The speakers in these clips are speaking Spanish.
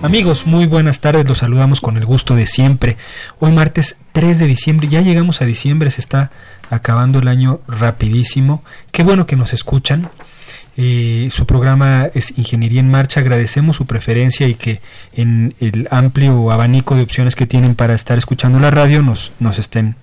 Amigos, muy buenas tardes, los saludamos con el gusto de siempre. Hoy martes 3 de diciembre, ya llegamos a diciembre, se está acabando el año rapidísimo. Qué bueno que nos escuchan. Eh, su programa es Ingeniería en Marcha. Agradecemos su preferencia y que en el amplio abanico de opciones que tienen para estar escuchando la radio nos, nos estén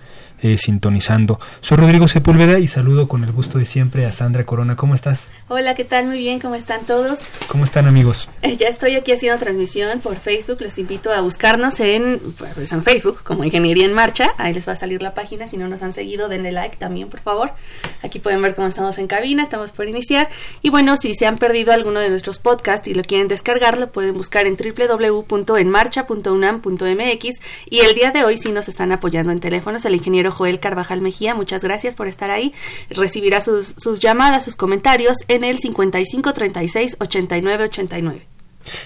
eh, sintonizando. Soy Rodrigo Sepúlveda y saludo con el gusto de siempre a Sandra Corona. ¿Cómo estás? Hola, ¿qué tal? Muy bien, ¿cómo están todos? ¿Cómo están amigos? Eh, ya estoy aquí haciendo transmisión por Facebook. Los invito a buscarnos en, pues, en Facebook como Ingeniería en Marcha. Ahí les va a salir la página. Si no nos han seguido, denle like también, por favor. Aquí pueden ver cómo estamos en cabina. Estamos por iniciar. Y bueno, si se han perdido alguno de nuestros podcasts y lo quieren descargar, lo pueden buscar en www.enmarcha.unam.mx. Y el día de hoy sí nos están apoyando en teléfonos el ingeniero Joel Carvajal Mejía. Muchas gracias por estar ahí. Recibirá sus, llamadas, sus comentarios en el 55 36 89 89.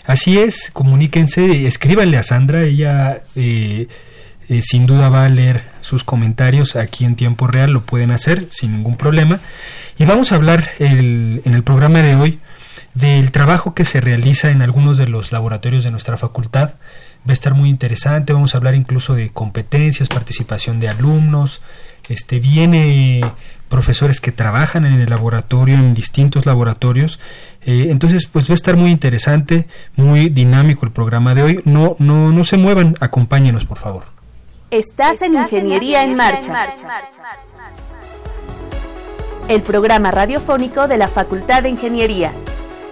Así es, comuníquense, escríbanle a Sandra, ella eh, eh, sin duda va a leer sus comentarios aquí en tiempo real, lo pueden hacer sin ningún problema. Y vamos a hablar en el programa de hoy del trabajo que se realiza en algunos de los laboratorios de nuestra facultad va a estar muy interesante, vamos a hablar incluso de competencias, participación de alumnos, este viene profesores que trabajan en el laboratorio, en distintos laboratorios. Eh, entonces, pues va a estar muy interesante, muy dinámico el programa de hoy. No, no, no se muevan, acompáñenos, por favor. Estás en Ingeniería en Marcha. El programa radiofónico de la Facultad de Ingeniería.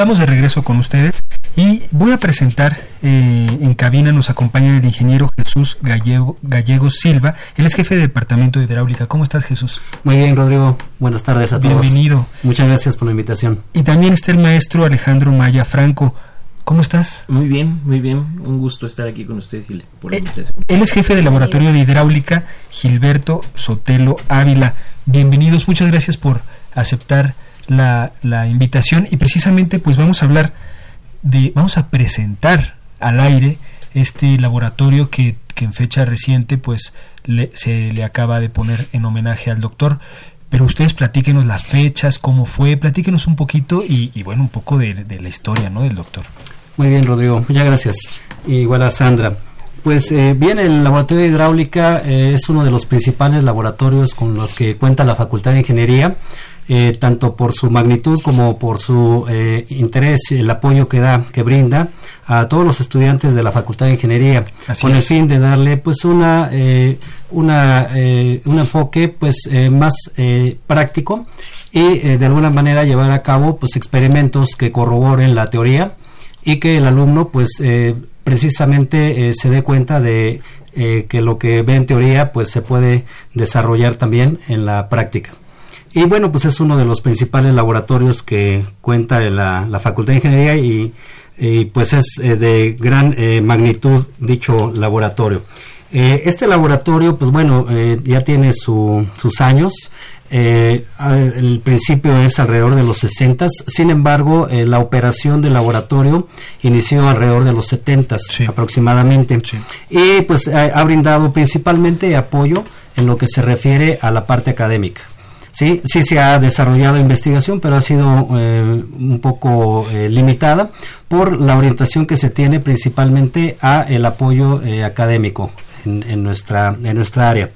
Estamos de regreso con ustedes y voy a presentar eh, en cabina, nos acompaña el ingeniero Jesús Gallego, Silva, él es jefe de departamento de hidráulica. ¿Cómo estás Jesús? Muy bien Rodrigo, buenas tardes a todos. Bienvenido. Muchas gracias por la invitación. Y también está el maestro Alejandro Maya Franco. ¿Cómo estás? Muy bien, muy bien. Un gusto estar aquí con ustedes y por la eh, invitación. Él es jefe del laboratorio de hidráulica, Gilberto Sotelo Ávila. Bienvenidos, muchas gracias por aceptar la, la invitación y precisamente pues vamos a hablar de, vamos a presentar al aire este laboratorio que, que en fecha reciente pues le, se le acaba de poner en homenaje al doctor pero ustedes platíquenos las fechas, cómo fue, platíquenos un poquito y, y bueno, un poco de, la historia, ¿no? Del doctor. Muy bien, Rodrigo, muchas gracias. Igual a Sandra. Pues eh, bien, el laboratorio de hidráulica eh, es uno de los principales laboratorios con los que cuenta la Facultad de Ingeniería. Eh, tanto por su magnitud como por su eh, interés, el apoyo que da, que brinda a todos los estudiantes de la Facultad de Ingeniería, Así con es. el fin de darle pues una, eh, una eh, un enfoque pues eh, más eh, práctico y de alguna manera llevar a cabo pues experimentos que corroboren la teoría y que el alumno pues precisamente se dé cuenta de que lo que ve en teoría pues se puede desarrollar también en la práctica. Y bueno, pues es uno de los principales laboratorios que cuenta la, la Facultad de Ingeniería y, y pues es eh, de gran eh, magnitud dicho laboratorio. Eh, este laboratorio, pues bueno, ya tiene su, sus años. El principio es alrededor de los 60, sin embargo, la operación del laboratorio inició alrededor de los 70 Sí. aproximadamente. Sí. Y pues ha, ha brindado principalmente apoyo en lo que se refiere a la parte académica. Sí, sí se ha desarrollado investigación, pero ha sido eh, un poco eh, limitada por la orientación que se tiene principalmente a el apoyo eh, académico en, en, nuestra en nuestra área.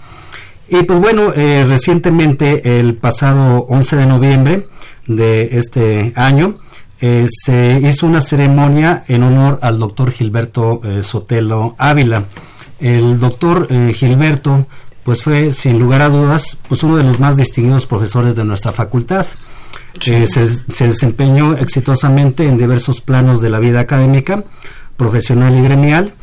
Y pues bueno, recientemente el pasado 11 de noviembre de este año se hizo una ceremonia en honor al doctor Gilberto Sotelo Ávila. El doctor Gilberto pues fue sin lugar a dudas pues uno de los más distinguidos profesores de nuestra facultad. Eh, se, desempeñó exitosamente en diversos planos de la vida académica, profesional y gremial,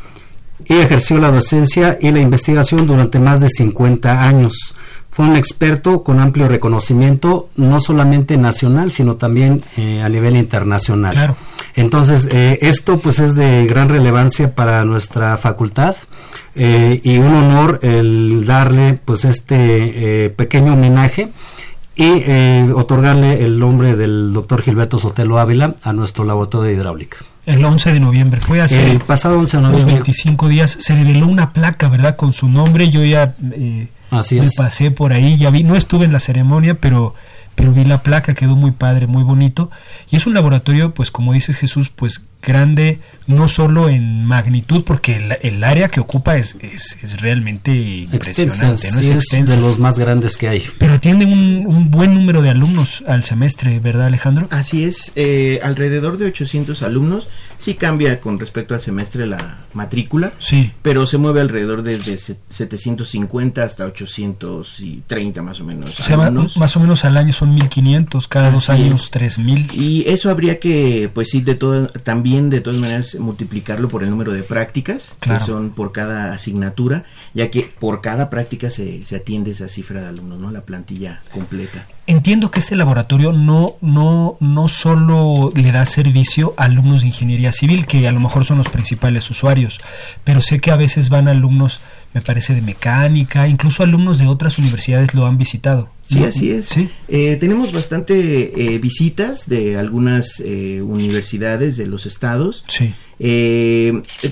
y ejerció la docencia y la investigación durante más de 50 años. Fue un experto con amplio reconocimiento, no solamente nacional, sino también eh, a nivel internacional. Entonces, eh, esto pues es de gran relevancia para nuestra facultad eh, y un honor el darle pues este eh, pequeño homenaje y eh, otorgarle el nombre del doctor Gilberto Sotelo Ávila a nuestro laboratorio de hidráulica. El 11 de noviembre, fue hace el pasado 11 de noviembre. 25 días, se reveló una placa, ¿verdad? Con su nombre, yo ya Así me pasé por ahí, ya vi, no estuve en la ceremonia, pero pero vi la placa, quedó muy padre, muy bonito. Y es un laboratorio, pues como dices Jesús, pues grande, no solo en magnitud, porque el, área que ocupa es, es, realmente impresionante, ¿no? es, de los más grandes que hay. Pero tiene un, un, buen número de alumnos al semestre, ¿verdad Alejandro? Así es, eh, alrededor de 800 alumnos, sí cambia con respecto al semestre la matrícula, sí. pero se mueve alrededor desde 750 hasta 830 más o menos. O sea, más o menos al año son 1500, cada dos años 3000. Y eso habría que, pues sí, de todo, también de todas maneras multiplicarlo por el número de prácticas que son por cada asignatura, ya que por cada práctica se, se atiende esa cifra de alumnos, ¿no? La plantilla completa. Entiendo que este laboratorio no, no, no solo le da servicio a alumnos de ingeniería civil, que a lo mejor son los principales usuarios, pero sé que a veces van alumnos, me parece, de mecánica, incluso alumnos de otras universidades lo han visitado. Sí, así es. Eh, tenemos bastante eh, visitas de algunas eh, universidades de los estados. Sí.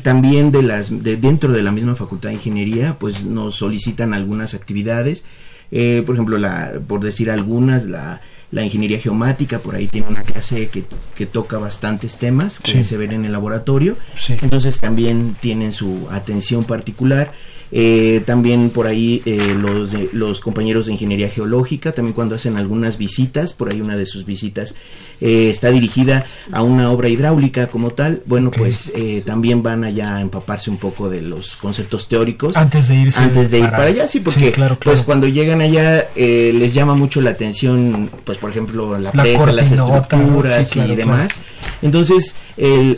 también de las de dentro de la misma facultad de ingeniería, pues nos solicitan algunas actividades. por ejemplo, la, por decir algunas, la, la ingeniería geomática, por ahí tiene una clase que, que toca bastantes temas que se ven en el laboratorio. Entonces también tienen su atención particular. Eh, también por ahí eh, los, los compañeros de ingeniería geológica, también cuando hacen algunas visitas, por ahí una de sus visitas eh, está dirigida a una obra hidráulica como tal, bueno, pues también van allá a empaparse un poco de los conceptos teóricos. Antes de irse Antes de ir para allá, sí, porque pues cuando llegan allá les llama mucho la atención, pues por ejemplo, la, presa, las estructuras y demás. Entonces, el,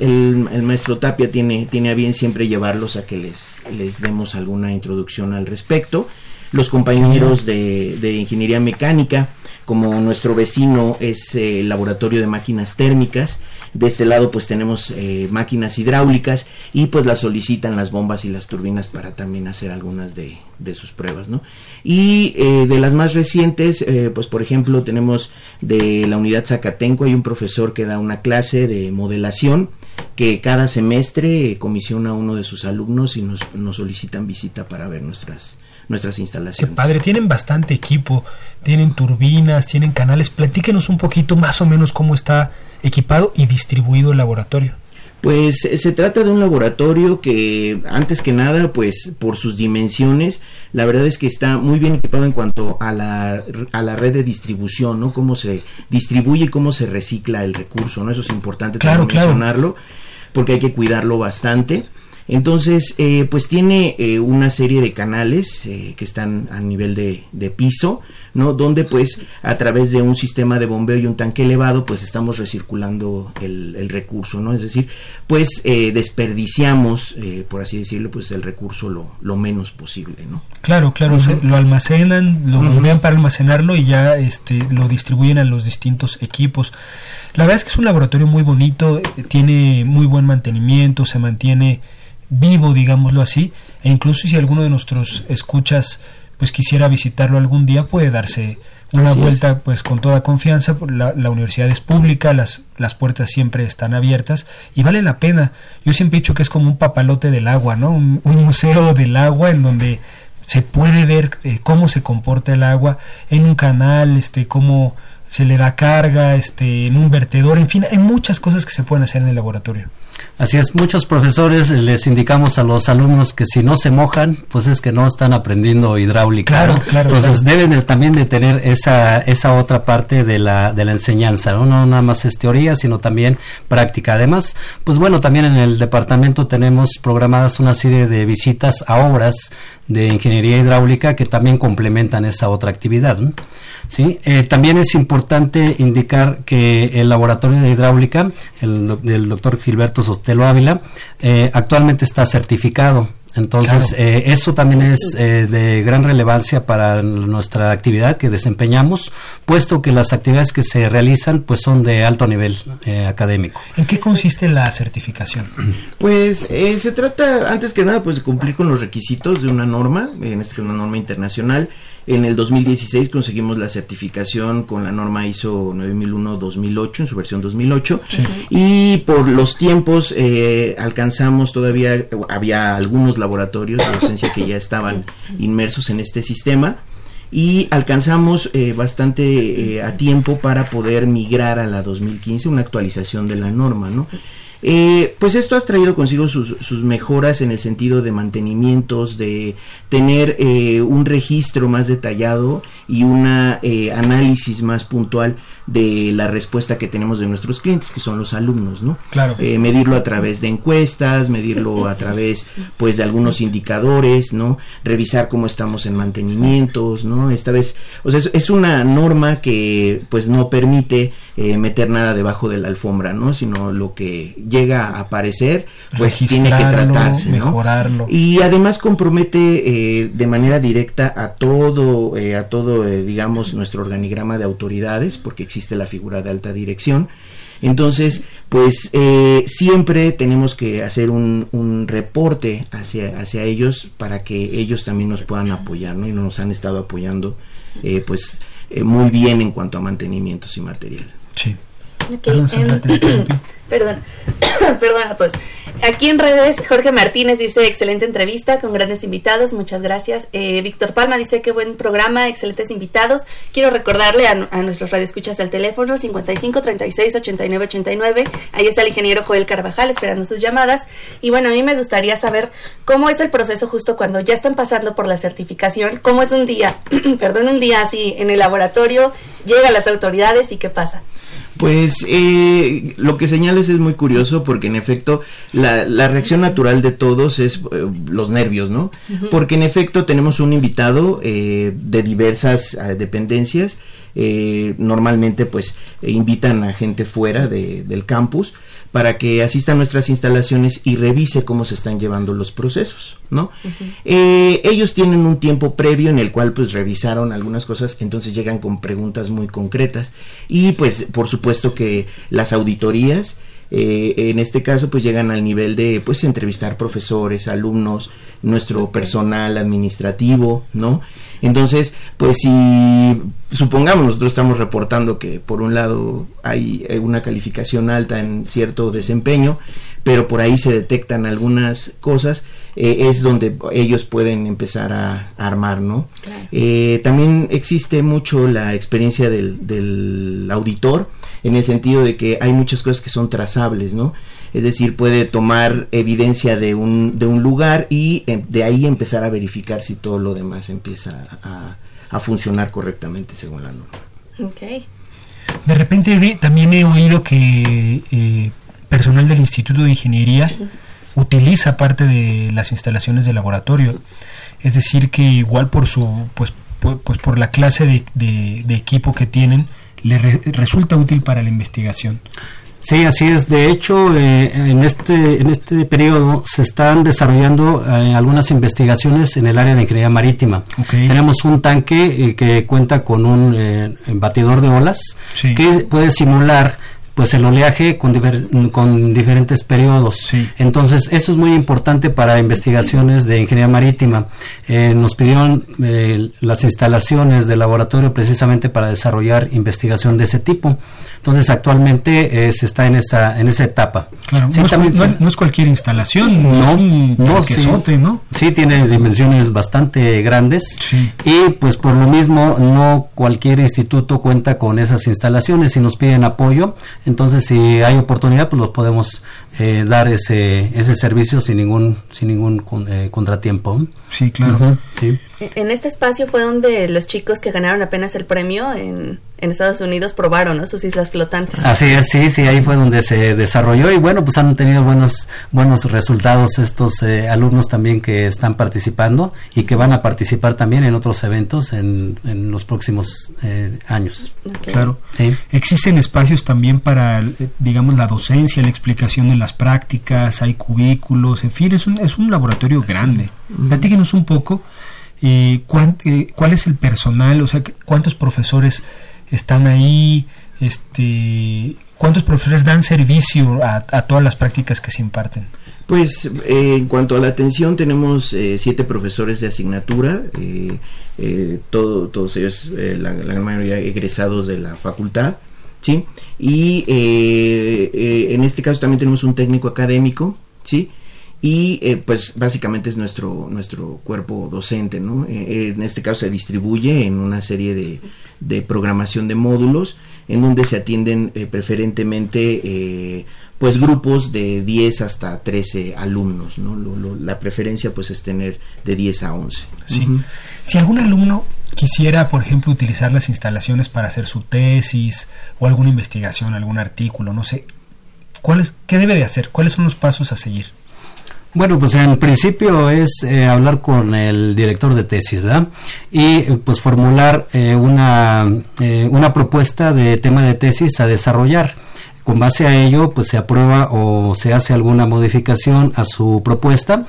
el, maestro Tapia tiene, tiene a bien siempre llevarlos a que les, les demos alguna introducción al respecto. Los compañeros de, de ingeniería mecánica, como nuestro vecino es el laboratorio de máquinas térmicas, de este lado pues tenemos eh, máquinas hidráulicas y pues las solicitan las bombas y las turbinas para también hacer algunas de, de sus pruebas, ¿no? Y eh, de las más recientes, eh, pues por ejemplo tenemos de la unidad Zacatenco, hay un profesor que da una clase de modelación que cada semestre comisiona a uno de sus alumnos y nos solicitan visita para ver nuestras, nuestras instalaciones. Qué padre, tienen bastante equipo, tienen turbinas, tienen canales. Platíquenos un poquito más o menos cómo está equipado y distribuido el laboratorio. Pues eh, se trata de un laboratorio que antes que nada, pues por sus dimensiones, la verdad es que está muy bien equipado en cuanto a la, a la red de distribución, ¿no? Cómo se distribuye y cómo se recicla el recurso, ¿no? Eso es importante claro, mencionarlo, porque hay que cuidarlo bastante. Entonces, eh, pues tiene eh, una serie de canales eh, que están a nivel de, de, piso, ¿no? Donde pues a través de un sistema de bombeo y un tanque elevado, pues estamos recirculando el, el recurso, ¿no? Es decir, pues desperdiciamos, por así decirlo, pues el recurso lo, lo menos posible, ¿no? Claro, claro, lo almacenan, lo uh para almacenarlo y ya este, lo distribuyen a los distintos equipos. La verdad es que es un laboratorio muy bonito, tiene muy buen mantenimiento, se mantiene vivo, digámoslo así, e incluso si alguno de nuestros escuchas pues quisiera visitarlo algún día puede darse una vuelta pues con toda confianza. La, la, universidad es pública las, las puertas siempre están abiertas y vale la pena. Yo siempre he dicho que es como un papalote del agua no un, museo del agua en donde se puede ver eh, cómo se comporta el agua en un canal, este, cómo se le da carga, este, en un vertedor, en fin, hay muchas cosas que se pueden hacer en el laboratorio. Así es, muchos profesores les indicamos a los alumnos que si no se mojan, pues es que no están aprendiendo hidráulica. Claro, claro. Entonces deben también de tener esa, esa otra parte de la, de la enseñanza, ¿no? no nada más es teoría, sino también práctica. Además, pues bueno, también en el departamento tenemos programadas una serie de visitas a obras de ingeniería hidráulica que también complementan esa otra actividad. ¿sí? Eh, también es importante indicar que el laboratorio de hidráulica, el del doctor Gilberto Sotelo Ávila, eh, actualmente está certificado entonces, eh, eso también es eh, de gran relevancia para nuestra actividad que desempeñamos, puesto que las actividades que se realizan pues son de alto nivel eh, académico. ¿En qué consiste la certificación? Pues se trata, antes que nada, pues de cumplir con los requisitos de una norma, en este una norma internacional. En el 2016 conseguimos la certificación con la norma ISO 9001-2008 en su versión 2008 y por los tiempos alcanzamos todavía, había algunos laboratorios de docencia que ya estaban inmersos en este sistema y alcanzamos eh, bastante eh, a tiempo para poder migrar a la 2015, una actualización de la norma, ¿no? Eh, pues esto ha traído consigo sus, sus, mejoras en el sentido de mantenimientos, de tener un registro más detallado y un análisis más puntual de la respuesta que tenemos de nuestros clientes, que son los alumnos, ¿no? Claro. Eh, medirlo a través de encuestas, medirlo a través, pues, de algunos indicadores, ¿no? Revisar cómo estamos en mantenimientos, ¿no? Esta vez, o sea, es, una norma que, pues, no permite eh, meter nada debajo de la alfombra, ¿no? Sino lo que llega a aparecer, pues, tiene que tratarse, ¿no? Mejorarlo. Y además compromete eh, de manera directa a todo, a todo, digamos, nuestro organigrama de autoridades, porque existe la figura de alta dirección. Entonces, pues eh, siempre tenemos que hacer un, un, reporte hacia, hacia ellos para que ellos también nos puedan apoyar, ¿no? Y nos han estado apoyando, eh, pues, eh, muy bien en cuanto a mantenimientos y material. Sí. Perdón, perdón a todos. Aquí en redes, Jorge Martínez dice, excelente entrevista con grandes invitados, muchas gracias. Eh, Víctor Palma dice, qué buen programa, excelentes invitados. Quiero recordarle a, a nuestros radioescuchas el teléfono 55 36 89 89. Ahí está el ingeniero Joel Carvajal esperando sus llamadas. Y bueno, a mí me gustaría saber cómo es el proceso justo cuando ya están pasando por la certificación, cómo es un día, perdón, un día así en el laboratorio, llegan las autoridades y qué pasa. Pues eh, lo que señales es muy curioso porque en efecto la, la reacción natural de todos es eh, los nervios, ¿no? Porque en efecto tenemos un invitado eh, de diversas eh, dependencias eh, normalmente pues invitan a gente fuera de, del campus para que asista a nuestras instalaciones y revise cómo se están llevando los procesos, ¿no? eh, ellos tienen un tiempo previo en el cual pues revisaron algunas cosas, entonces llegan con preguntas muy concretas y pues por supuesto que las auditorías eh, en este caso pues llegan al nivel de pues entrevistar profesores, alumnos, nuestro personal administrativo, ¿no? Entonces, pues si supongamos nosotros estamos reportando que por un lado hay una calificación alta en cierto desempeño, pero por ahí se detectan algunas cosas, eh, es donde ellos pueden empezar a, armar, ¿no? Eh, también existe mucho la experiencia del, del auditor, en el sentido de que hay muchas cosas que son trazables, ¿no? es decir, puede tomar evidencia de un, de un lugar y eh, de ahí empezar a verificar si todo lo demás empieza a, funcionar correctamente según la norma. Okay. De repente también he oído que eh, personal del Instituto de Ingeniería utiliza parte de las instalaciones de laboratorio, es decir, que igual por su, pues, pues por la clase de, de, equipo que tienen, le resulta útil para la investigación. Sí, así es. De hecho, eh, en este en este periodo se están desarrollando eh, algunas investigaciones en el área de ingeniería marítima. Tenemos un tanque eh, que cuenta con un batidor de olas que puede simular pues el oleaje con, con diferentes periodos. Entonces, eso es muy importante para investigaciones de ingeniería marítima. Eh, nos pidieron eh, las instalaciones del laboratorio precisamente para desarrollar investigación de ese tipo. Entonces, actualmente eh, se está en esa en esa etapa. Claro, no, es, cualquier instalación, no, es un no, sí, ¿no? Sí, tiene dimensiones bastante grandes y pues por lo mismo no cualquier instituto cuenta con esas instalaciones y nos piden apoyo. Entonces, si hay oportunidad, pues los podemos eh, dar ese ese servicio sin ningún sin ningún eh, contratiempo. Sí, claro. sí. En este espacio fue donde los chicos que ganaron apenas el premio en, Estados Unidos probaron sus islas flotantes. Así es, sí, sí, ahí fue donde se desarrolló y bueno, pues han tenido buenos buenos resultados estos eh, alumnos también que están participando y que van a participar también en otros eventos en, en los próximos eh, años. Claro. Sí. Existen espacios también para, digamos, la docencia, la explicación de las prácticas, hay cubículos, en fin, es un, es un laboratorio grande. Platíquenos un poco eh, cuál es el personal, o sea, cuántos profesores están ahí, este, cuántos profesores dan servicio a, todas las prácticas que se imparten. Pues eh, en cuanto a la atención tenemos eh, siete profesores de asignatura, todo, todos ellos, la, gran mayoría egresados de la facultad, ¿sí? Y en este caso también tenemos un técnico académico, ¿sí? Y eh, pues básicamente es nuestro nuestro cuerpo docente no eh, en este caso se distribuye en una serie de, de programación de módulos en donde se atienden eh, preferentemente pues grupos de 10 hasta 13 alumnos no la preferencia pues es tener de 10 a 11 sí. si algún alumno quisiera por ejemplo utilizar las instalaciones para hacer su tesis o alguna investigación algún artículo no sé ¿cuál qué debe de hacer cuáles son los pasos a seguir bueno, pues en principio es eh, hablar con el director de tesis, ¿verdad? Y eh, pues formular eh, una, una propuesta de tema de tesis a desarrollar. Con base a ello, pues se aprueba o se hace alguna modificación a su propuesta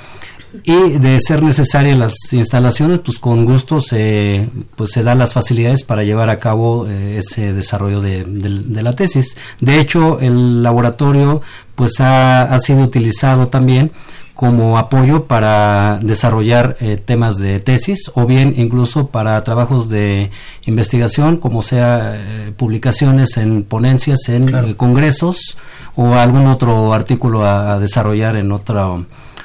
y de ser necesarias las instalaciones, pues con gusto se, pues se dan las facilidades para llevar a cabo ese desarrollo de, de, la tesis. De hecho, el laboratorio pues ha, ha sido utilizado también como apoyo para desarrollar eh, temas de tesis o bien incluso para trabajos de investigación como sea eh, publicaciones en ponencias en eh, congresos o algún otro artículo a, desarrollar en otra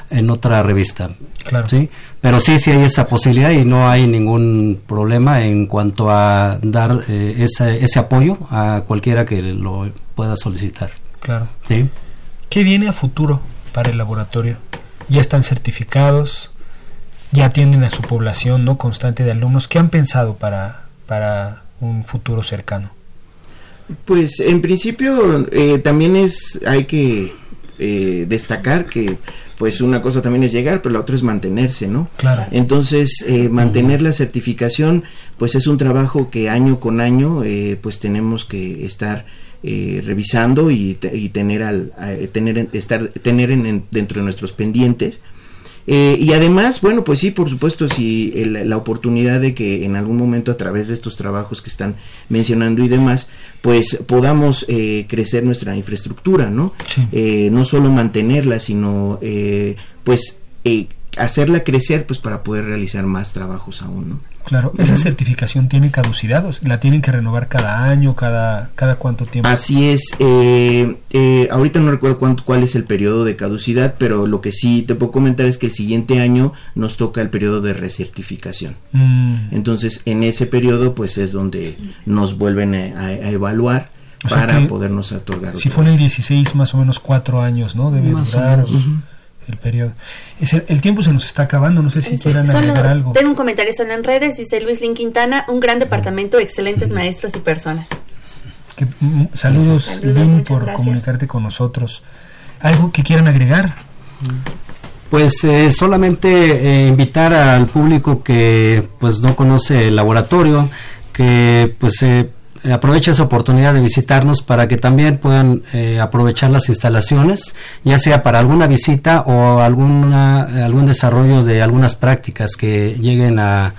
en otra revista. Claro. Sí pero sí sí hay esa posibilidad y no hay ningún problema en cuanto a dar ese, ese apoyo a cualquiera que lo pueda solicitar. Claro. Sí qué viene a futuro para el laboratorio ya están certificados, ya atienden a su población no constante de alumnos. ¿Qué han pensado para, para un futuro cercano? Pues en principio eh, también es hay que eh, destacar que pues una cosa también es llegar, pero la otra es mantenerse, ¿no? Claro. Entonces, eh, mantener la certificación, pues es un trabajo que año con año, pues tenemos que estar eh, revisando y, tener al tener estar tener en, dentro de nuestros pendientes. Eh, y además bueno pues sí por supuesto si la oportunidad de que en algún momento a través de estos trabajos que están mencionando y demás pues podamos eh, crecer nuestra infraestructura no no solo mantenerla sino pues hacerla crecer pues para poder realizar más trabajos aún no Claro, esa certificación tiene caducidad, la tienen que renovar cada año, cada, cada cuánto tiempo. Así es, eh, eh, ahorita no recuerdo cuánto, cuál es el periodo de caducidad, pero lo que sí te puedo comentar es que el siguiente año nos toca el periodo de recertificación. Mm. Entonces, en ese periodo, pues es donde nos vuelven a, evaluar para podernos otorgar. Si fue en el 16, más o menos cuatro años, ¿no? Debe durar el periodo. el, tiempo se nos está acabando, no sé si quieran agregar algo. Tengo un comentario solo en redes, dice Luis Lin Quintana, un gran departamento, excelentes maestros y personas. Mm, saludos, Lin, por comunicarte con nosotros. ¿Algo que quieran agregar? Pues eh, solamente eh, invitar al público que pues no conoce el laboratorio, que pues eh, aprovecha esa oportunidad de visitarnos para que también puedan eh, aprovechar las instalaciones, ya sea para alguna visita o alguna, algún desarrollo de algunas prácticas que lleguen a,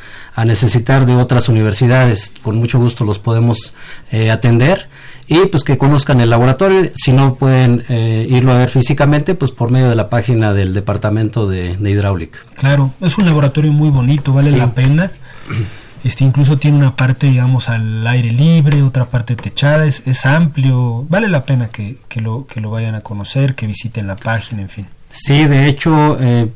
necesitar de otras universidades. Con mucho gusto los podemos eh, atender y pues que conozcan el laboratorio. Si no pueden eh, irlo a ver físicamente, pues por medio de la página del Departamento de, Hidráulica. Claro, es un laboratorio muy bonito, vale la pena. Este incluso tiene una parte, digamos, al aire libre, otra parte techada, es, es amplio, vale la pena que, que, lo, que lo vayan a conocer, que visiten la página, en fin. Sí, de hecho, eh,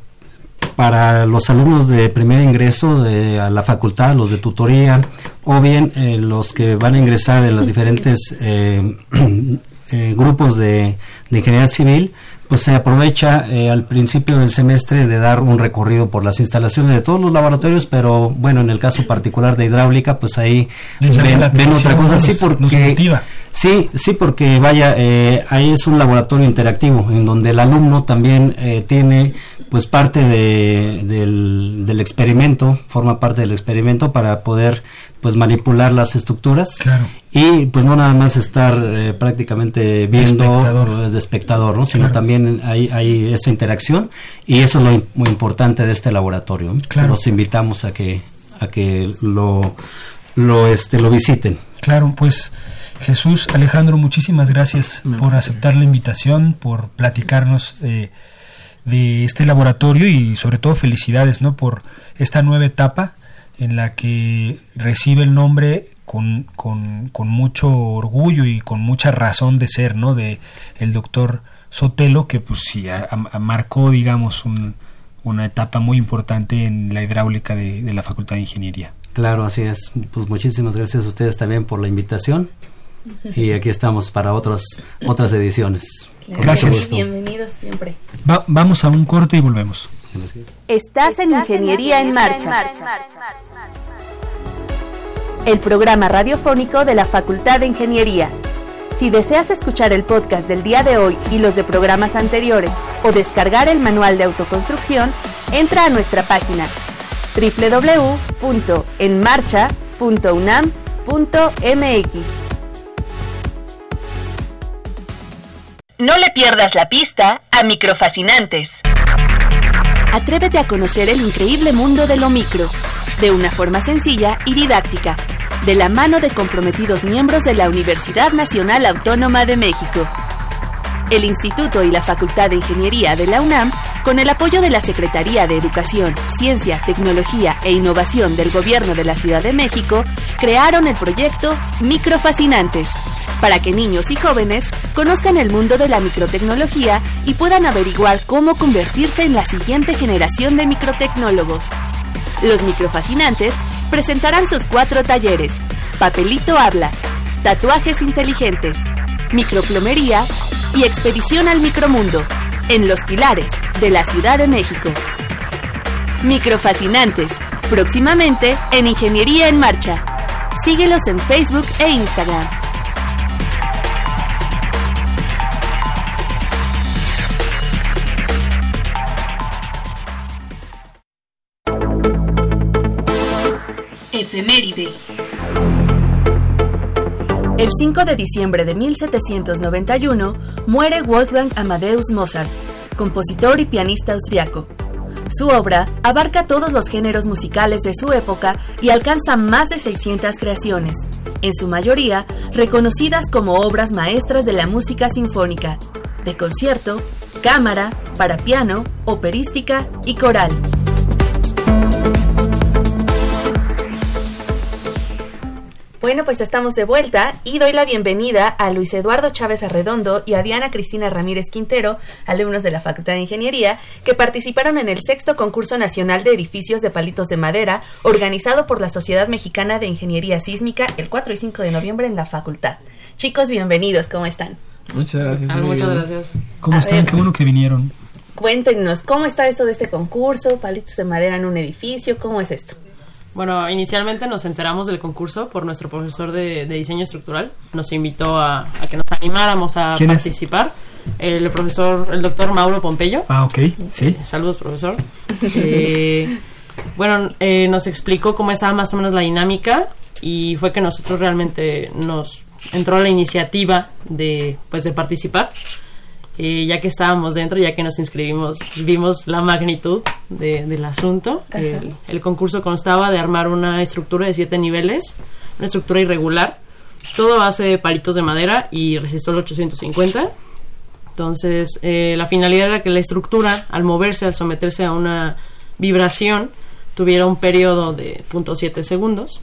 para los alumnos de primer ingreso de, a la facultad, los de tutoría, o bien eh, los que van a ingresar en los diferentes eh, eh, grupos de, de, ingeniería civil, pues se aprovecha al principio del semestre de dar un recorrido por las instalaciones de todos los laboratorios, pero bueno, en el caso particular de hidráulica, pues ahí ven, otra cosa, sí, porque sí, sí, porque vaya, ahí es un laboratorio interactivo en donde el alumno también tiene pues parte de, del, del, experimento, forma parte del experimento para poder pues manipular las estructuras y pues no nada más estar eh, prácticamente viendo espectador. de espectador, ¿no? sino también hay, hay esa interacción y eso es lo muy importante de este laboratorio. Claro. Los invitamos a que a que lo lo este lo visiten. Claro, pues Jesús Alejandro, muchísimas gracias por aceptar la invitación, por platicarnos eh, de este laboratorio y sobre todo felicidades ¿no? por esta nueva etapa en la que recibe el nombre con, con, con, mucho orgullo y con mucha razón de ser ¿no? de el doctor Sotelo que pues sí marcó digamos un, una etapa muy importante en la hidráulica de, de la Facultad de Ingeniería. Claro, así es. Pues muchísimas gracias a ustedes también por la invitación y aquí estamos para otras otras ediciones. Gracias. Bienvenidos siempre. vamos a un corte y volvemos. Estás en Ingeniería en Marcha. El programa radiofónico de la Facultad de Ingeniería. Si deseas escuchar el podcast del día de hoy y los de programas anteriores o descargar el manual de autoconstrucción, entra a nuestra página www.enmarcha.unam.mx. No le pierdas la pista a Microfascinantes. Atrévete a conocer el increíble mundo de lo micro, de una forma sencilla y didáctica, de la mano de comprometidos miembros de la Universidad Nacional Autónoma de México. El Instituto y la Facultad de Ingeniería de la UNAM, con el apoyo de la Secretaría de Educación, Ciencia, Tecnología e Innovación del Gobierno de la Ciudad de México, crearon el proyecto Microfascinantes para que niños y jóvenes conozcan el mundo de la microtecnología y puedan averiguar cómo convertirse en la siguiente generación de microtecnólogos. Los microfascinantes presentarán sus cuatro talleres, Papelito Habla, Tatuajes Inteligentes, Microplomería y Expedición al Micromundo, en Los Pilares de la Ciudad de México. Microfascinantes, próximamente en Ingeniería en Marcha. Síguelos en Facebook e Instagram. El 5 de diciembre de 1791 muere Wolfgang Amadeus Mozart, compositor y pianista austriaco. Su obra abarca todos los géneros musicales de su época y alcanza más de 600 creaciones, en su mayoría reconocidas como obras maestras de la música sinfónica, de concierto, cámara, para piano, operística y coral. Bueno, pues estamos de vuelta y doy la bienvenida a Luis Eduardo Chávez Arredondo y a Diana Cristina Ramírez Quintero, alumnos de la Facultad de Ingeniería, que participaron en el sexto concurso nacional de edificios de palitos de madera, organizado por la Sociedad Mexicana de Ingeniería Sísmica el 4 y 5 de noviembre en la facultad. Chicos, bienvenidos, ¿cómo están? Muchas gracias. muchas gracias. ¿Cómo están? Qué bueno que vinieron. Cuéntenos, ¿cómo está esto de este concurso? Palitos de madera en un edificio, ¿cómo es esto? Bueno, inicialmente nos enteramos del concurso por nuestro profesor de, diseño estructural. Nos invitó a, que nos animáramos a participar. El profesor, el doctor Mauro Pompeyo. Ah, ok, sí. saludos, profesor. Eh, bueno, eh, nos explicó cómo estaba más o menos la dinámica y fue que nosotros realmente nos entró la iniciativa de, pues, de participar ya que estábamos dentro, ya que nos inscribimos, vimos la magnitud del asunto. El, concurso constaba de armar una estructura de siete niveles, una estructura irregular, todo a base de palitos de madera y resistol 850. Entonces, eh, la finalidad era que la estructura, al moverse, al someterse a una vibración, tuviera un periodo de 0.7 segundos.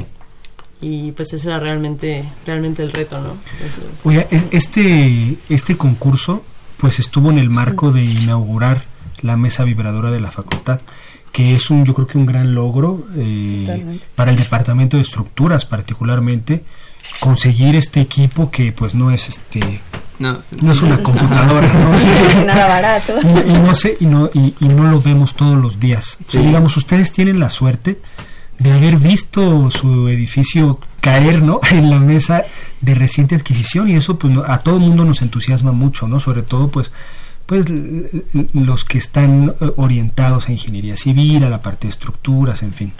Y pues ese era realmente, realmente el reto, ¿no? Oye, e, este, este concurso pues estuvo en el marco de inaugurar la mesa vibradora de la facultad que es un yo creo que un gran logro eh, para el departamento de estructuras particularmente conseguir este equipo que pues no es este no, es una computadora no nada barato. Y, no sé y no y, no lo vemos todos los días. Digamos ustedes tienen la suerte de haber visto su edificio caer no en la mesa de reciente adquisición y eso pues a todo el mundo nos entusiasma mucho no sobre todo pues pues los que están eh, orientados a ingeniería civil a la parte de estructuras en fin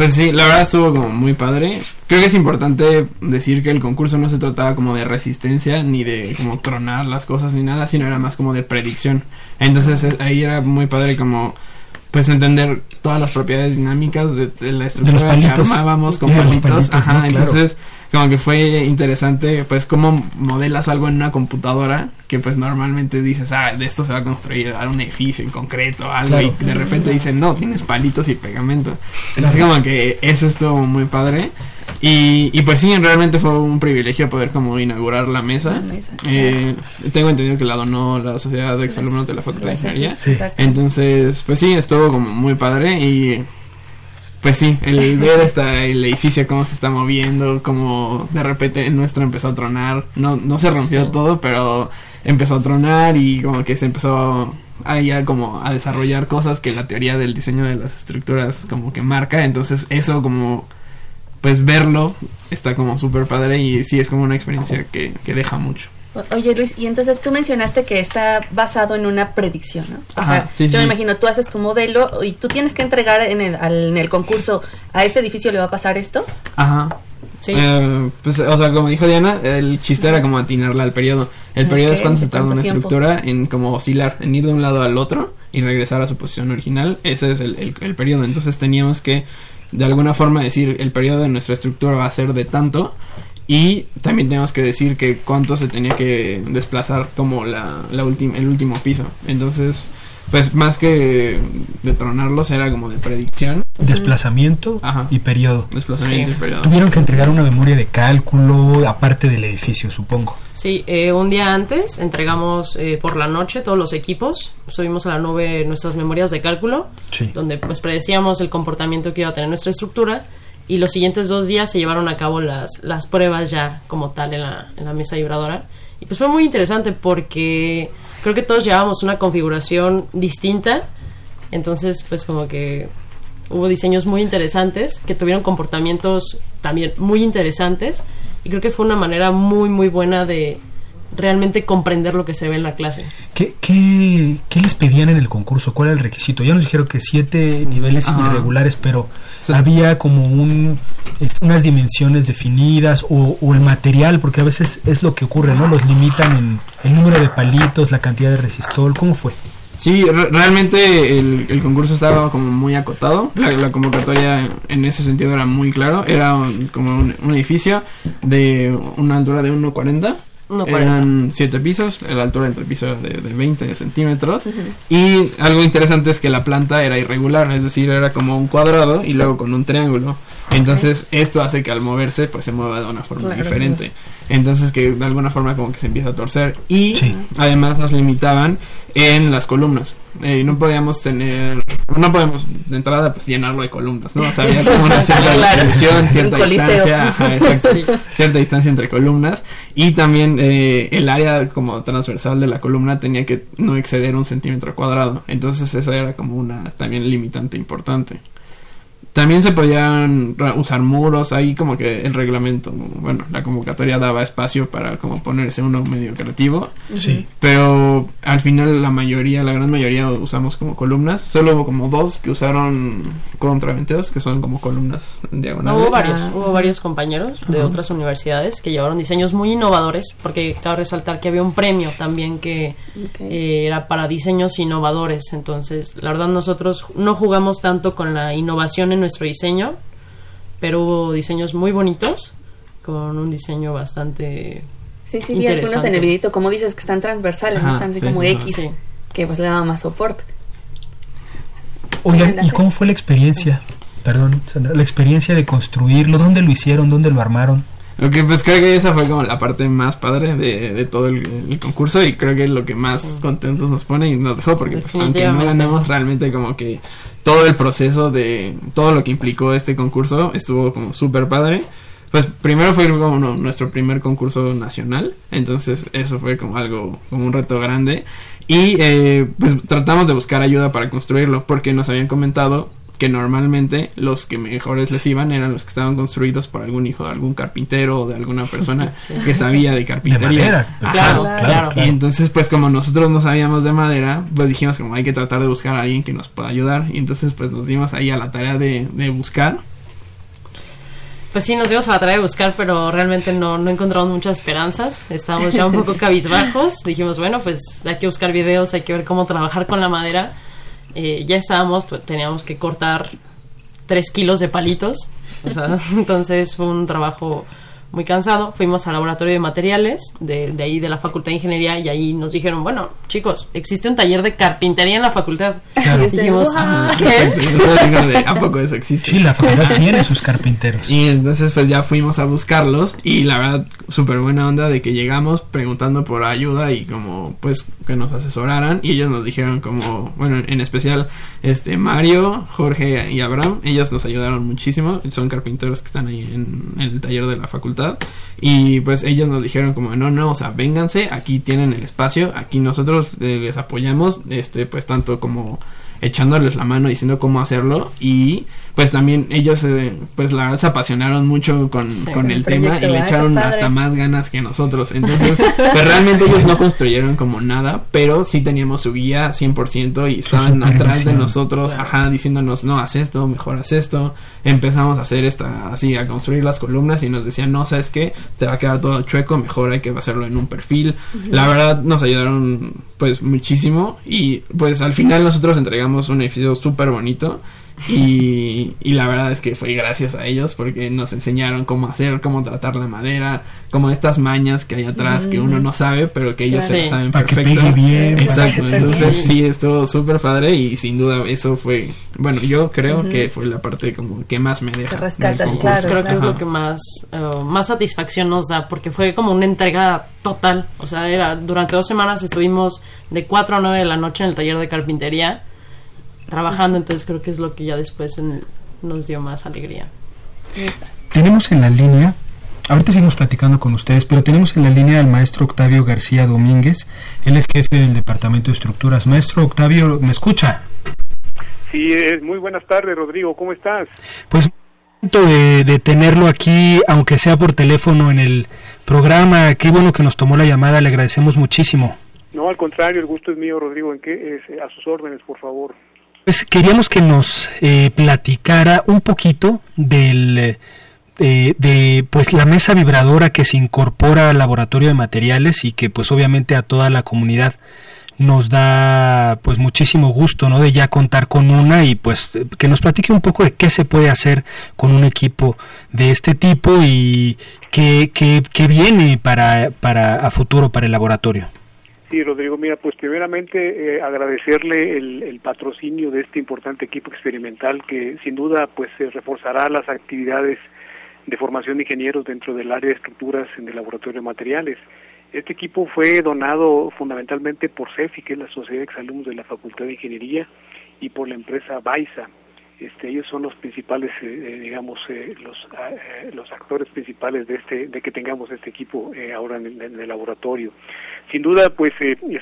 pues sí, la verdad estuvo como muy padre. Creo que es importante decir que el concurso no se trataba como de resistencia, ni de como tronar las cosas, ni nada, sino era más como de predicción. Entonces eh, ahí era muy padre como pues entender todas las propiedades dinámicas de, la estructura que armábamos con palitos. Ajá, entonces como que fue interesante pues cómo modelas algo en una computadora que pues normalmente dices, ah, de esto se va a construir un edificio en concreto, algo, y de repente dicen, no, tienes palitos y pegamento. Entonces como que eso estuvo muy padre. Y, y, pues sí, realmente fue un privilegio poder como inaugurar la mesa. eh, tengo entendido que la donó la Sociedad de Exalumnos de la Facultad de Ingeniería. Entonces, pues sí, estuvo como muy padre y pues sí, el ver hasta el edificio cómo se está moviendo, como de repente el nuestro empezó a tronar, no, no se rompió todo, pero empezó a tronar y como que se empezó a ya como a desarrollar cosas que la teoría del diseño de las estructuras como que marca, entonces eso como pues verlo está como súper padre y sí es como una experiencia que, que deja mucho. Oye Luis, y entonces tú mencionaste que está basado en una predicción, ¿no? O sea, yo me imagino, tú haces tu modelo y tú tienes que entregar en el, en el concurso, ¿a este edificio le va a pasar esto? Ajá. Sí. Eh, pues, o sea, como dijo Diana, el chiste era como atinarla al periodo. El periodo es cuando se tarda una estructura en como oscilar, en ir de un lado al otro y regresar a su posición original. Ese es el, el, el periodo. Entonces teníamos que de alguna forma decir el periodo de nuestra estructura va a ser de tanto y también tenemos que decir que cuánto se tenía que desplazar como la, la el último piso. Entonces pues más que de tronarlos era como de predicción. Desplazamiento y periodo. Desplazamiento y periodo. Tuvieron que entregar una memoria de cálculo aparte del edificio, supongo. Sí, eh, un día antes entregamos eh, por la noche todos los equipos, subimos a la nube nuestras memorias de cálculo, donde pues predecíamos el comportamiento que iba a tener nuestra estructura y los siguientes dos días se llevaron a cabo las, las pruebas ya como tal en la, en la mesa vibradora. Y pues fue muy interesante porque creo que todos llevábamos una configuración distinta, entonces pues como que hubo diseños muy interesantes que tuvieron comportamientos también muy interesantes. Y creo que fue una manera muy muy buena de realmente comprender lo que se ve en la clase. ¿Qué, qué, qué les pedían en el concurso? ¿Cuál era el requisito? Ya nos dijeron que siete niveles irregulares, pero había como un, unas dimensiones definidas o, o, el material, porque a veces es lo que ocurre, ¿no? Los limitan en el número de palitos, la cantidad de resistol, ¿cómo fue? Sí, realmente el, concurso estaba como muy acotado. La, convocatoria en ese sentido era muy claro. Era como un, edificio de una altura de 1,40. Eran siete pisos, la altura entre piso era de, de 20 centímetros. Y algo interesante es que la planta era irregular, es decir, era como un cuadrado y luego con un triángulo. Entonces esto hace que al moverse pues se mueva de una forma diferente. Entonces que de alguna forma como que se empieza a torcer. Y además nos limitaban en las columnas. Eh, no podíamos tener, no podemos de entrada pues llenarlo de columnas, ¿no? O sea, había como una cierta cierta distancia, cierta distancia entre columnas. Y también eh, el área como transversal de la columna tenía que no exceder un centímetro cuadrado. Entonces esa era como una también limitante importante. También se podían usar muros, ahí como que el reglamento, bueno, la convocatoria daba espacio para como ponerse uno medio creativo. Sí. Pero al final la mayoría, la gran mayoría usamos como columnas. Solo hubo como dos que usaron contraventeos, que son como columnas diagonales. hubo varios, ah. hubo varios compañeros de otras universidades que llevaron diseños muy innovadores, porque cabe resaltar que había un premio también que eh, era para diseños innovadores. Entonces, la verdad nosotros no jugamos tanto con la innovación en nuestro diseño, pero hubo diseños muy bonitos con un diseño bastante Sí, sí, vi algunos en el videito, como dices, que están transversales, están así como X, que pues le daba más soporte. Oigan, ¿y cómo fue la experiencia? Perdón, Sandra, la experiencia de construirlo, ¿dónde lo hicieron? ¿Dónde lo armaron? Lo que pues creo que esa fue como la parte más padre de, de todo el, concurso y creo que es lo que más contentos nos pone y nos dejó porque pues aunque no ganamos realmente como que todo el proceso de todo lo que implicó este concurso estuvo como súper padre. Pues primero fue como nuestro primer concurso nacional, entonces eso fue como algo, como un reto grande. Y eh, pues tratamos de buscar ayuda para construirlo, porque nos habían comentado que normalmente los que mejores les iban eran los que estaban construidos por algún hijo de algún carpintero o de alguna persona que sabía de carpintería. claro, claro, Y entonces, pues como nosotros no sabíamos de madera, pues dijimos como hay que tratar de buscar a alguien que nos pueda ayudar. Y entonces, pues nos dimos ahí a la tarea de, de buscar. Pues sí, nos dimos a la tarea de buscar, pero realmente no, no encontramos muchas esperanzas. Estábamos ya un poco cabizbajos. Dijimos, bueno, pues hay que buscar videos, hay que ver cómo trabajar con la madera eh, ya estábamos, teníamos que cortar tres kilos de palitos. entonces fue un trabajo muy cansado. Fuimos al laboratorio de materiales de, de, ahí de la Facultad de Ingeniería y ahí nos dijeron, bueno, chicos, existe un taller de carpintería en la facultad. Y dijimos, ah, ¿a poco eso existe? Sí, la facultad tiene sus carpinteros. Y entonces pues ya fuimos a buscarlos y la verdad súper buena onda de que llegamos preguntando por ayuda y como pues que nos asesoraran y ellos nos dijeron como, bueno, en especial este Mario, Jorge y Abraham, ellos nos ayudaron muchísimo, son carpinteros que están ahí en el taller de la facultad y pues ellos nos dijeron como no no o sea vénganse aquí tienen el espacio aquí nosotros eh, les apoyamos este pues tanto como echándoles la mano diciendo cómo hacerlo y pues también ellos eh, pues la verdad se apasionaron mucho con, el tema y le echaron hasta más ganas que nosotros. Entonces pues realmente ellos no construyeron como nada pero sí teníamos su guía 100% y estaban atrás de nosotros ajá diciéndonos no haz esto mejor haz esto empezamos a hacer esta así a construir las columnas y nos decían no sabes qué te va a quedar todo chueco mejor hay que hacerlo en un perfil la verdad nos ayudaron pues muchísimo y pues al final nosotros entregamos un edificio súper bonito y, y, la verdad es que fue gracias a ellos porque nos enseñaron cómo hacer, cómo tratar la madera, como estas mañas que hay atrás que uno no sabe, pero que ellos se saben perfecto. bien, Exacto, entonces sí, estuvo súper padre y sin duda eso fue, bueno, yo creo que fue la parte como que más me deja. Rescatas, claro. Creo que es lo que más, uh, más satisfacción nos da porque fue como una entrega total, o sea, era durante dos semanas estuvimos de 4 a 9 de la noche en el taller de carpintería trabajando, entonces creo que es lo que ya después nos dio más alegría. Tenemos en la línea, ahorita seguimos platicando con ustedes, pero tenemos en la línea al maestro Octavio García Domínguez, él es jefe del Departamento de Estructuras. Maestro Octavio, ¿me escucha? Sí, es muy buenas tardes, Rodrigo, ¿cómo estás? Pues de, de tenerlo aquí, aunque sea por teléfono en el programa, qué bueno que nos tomó la llamada, le agradecemos muchísimo. No, al contrario, el gusto es mío, Rodrigo, en que es, a sus órdenes, por favor. Pues queríamos que nos eh, platicara un poquito del eh, de pues la mesa vibradora que se incorpora al laboratorio de materiales y que pues obviamente a toda la comunidad nos da pues muchísimo gusto no de ya contar con una y pues que nos platique un poco de qué se puede hacer con un equipo de este tipo y qué, qué, qué viene para, para a futuro para el laboratorio. Sí, Rodrigo, mira, pues primeramente eh, agradecerle el, patrocinio de este importante equipo experimental que sin duda pues reforzará las actividades de formación de ingenieros dentro del área de estructuras en el laboratorio de materiales. Este equipo fue donado fundamentalmente por CEFI, que es la Sociedad de Exalumnos de la Facultad de Ingeniería, y por la empresa Baisa. Este, ellos son los principales, eh, eh, digamos, eh, los, ah, los actores principales de este, de que tengamos este equipo ahora en el, laboratorio. Sin duda, pues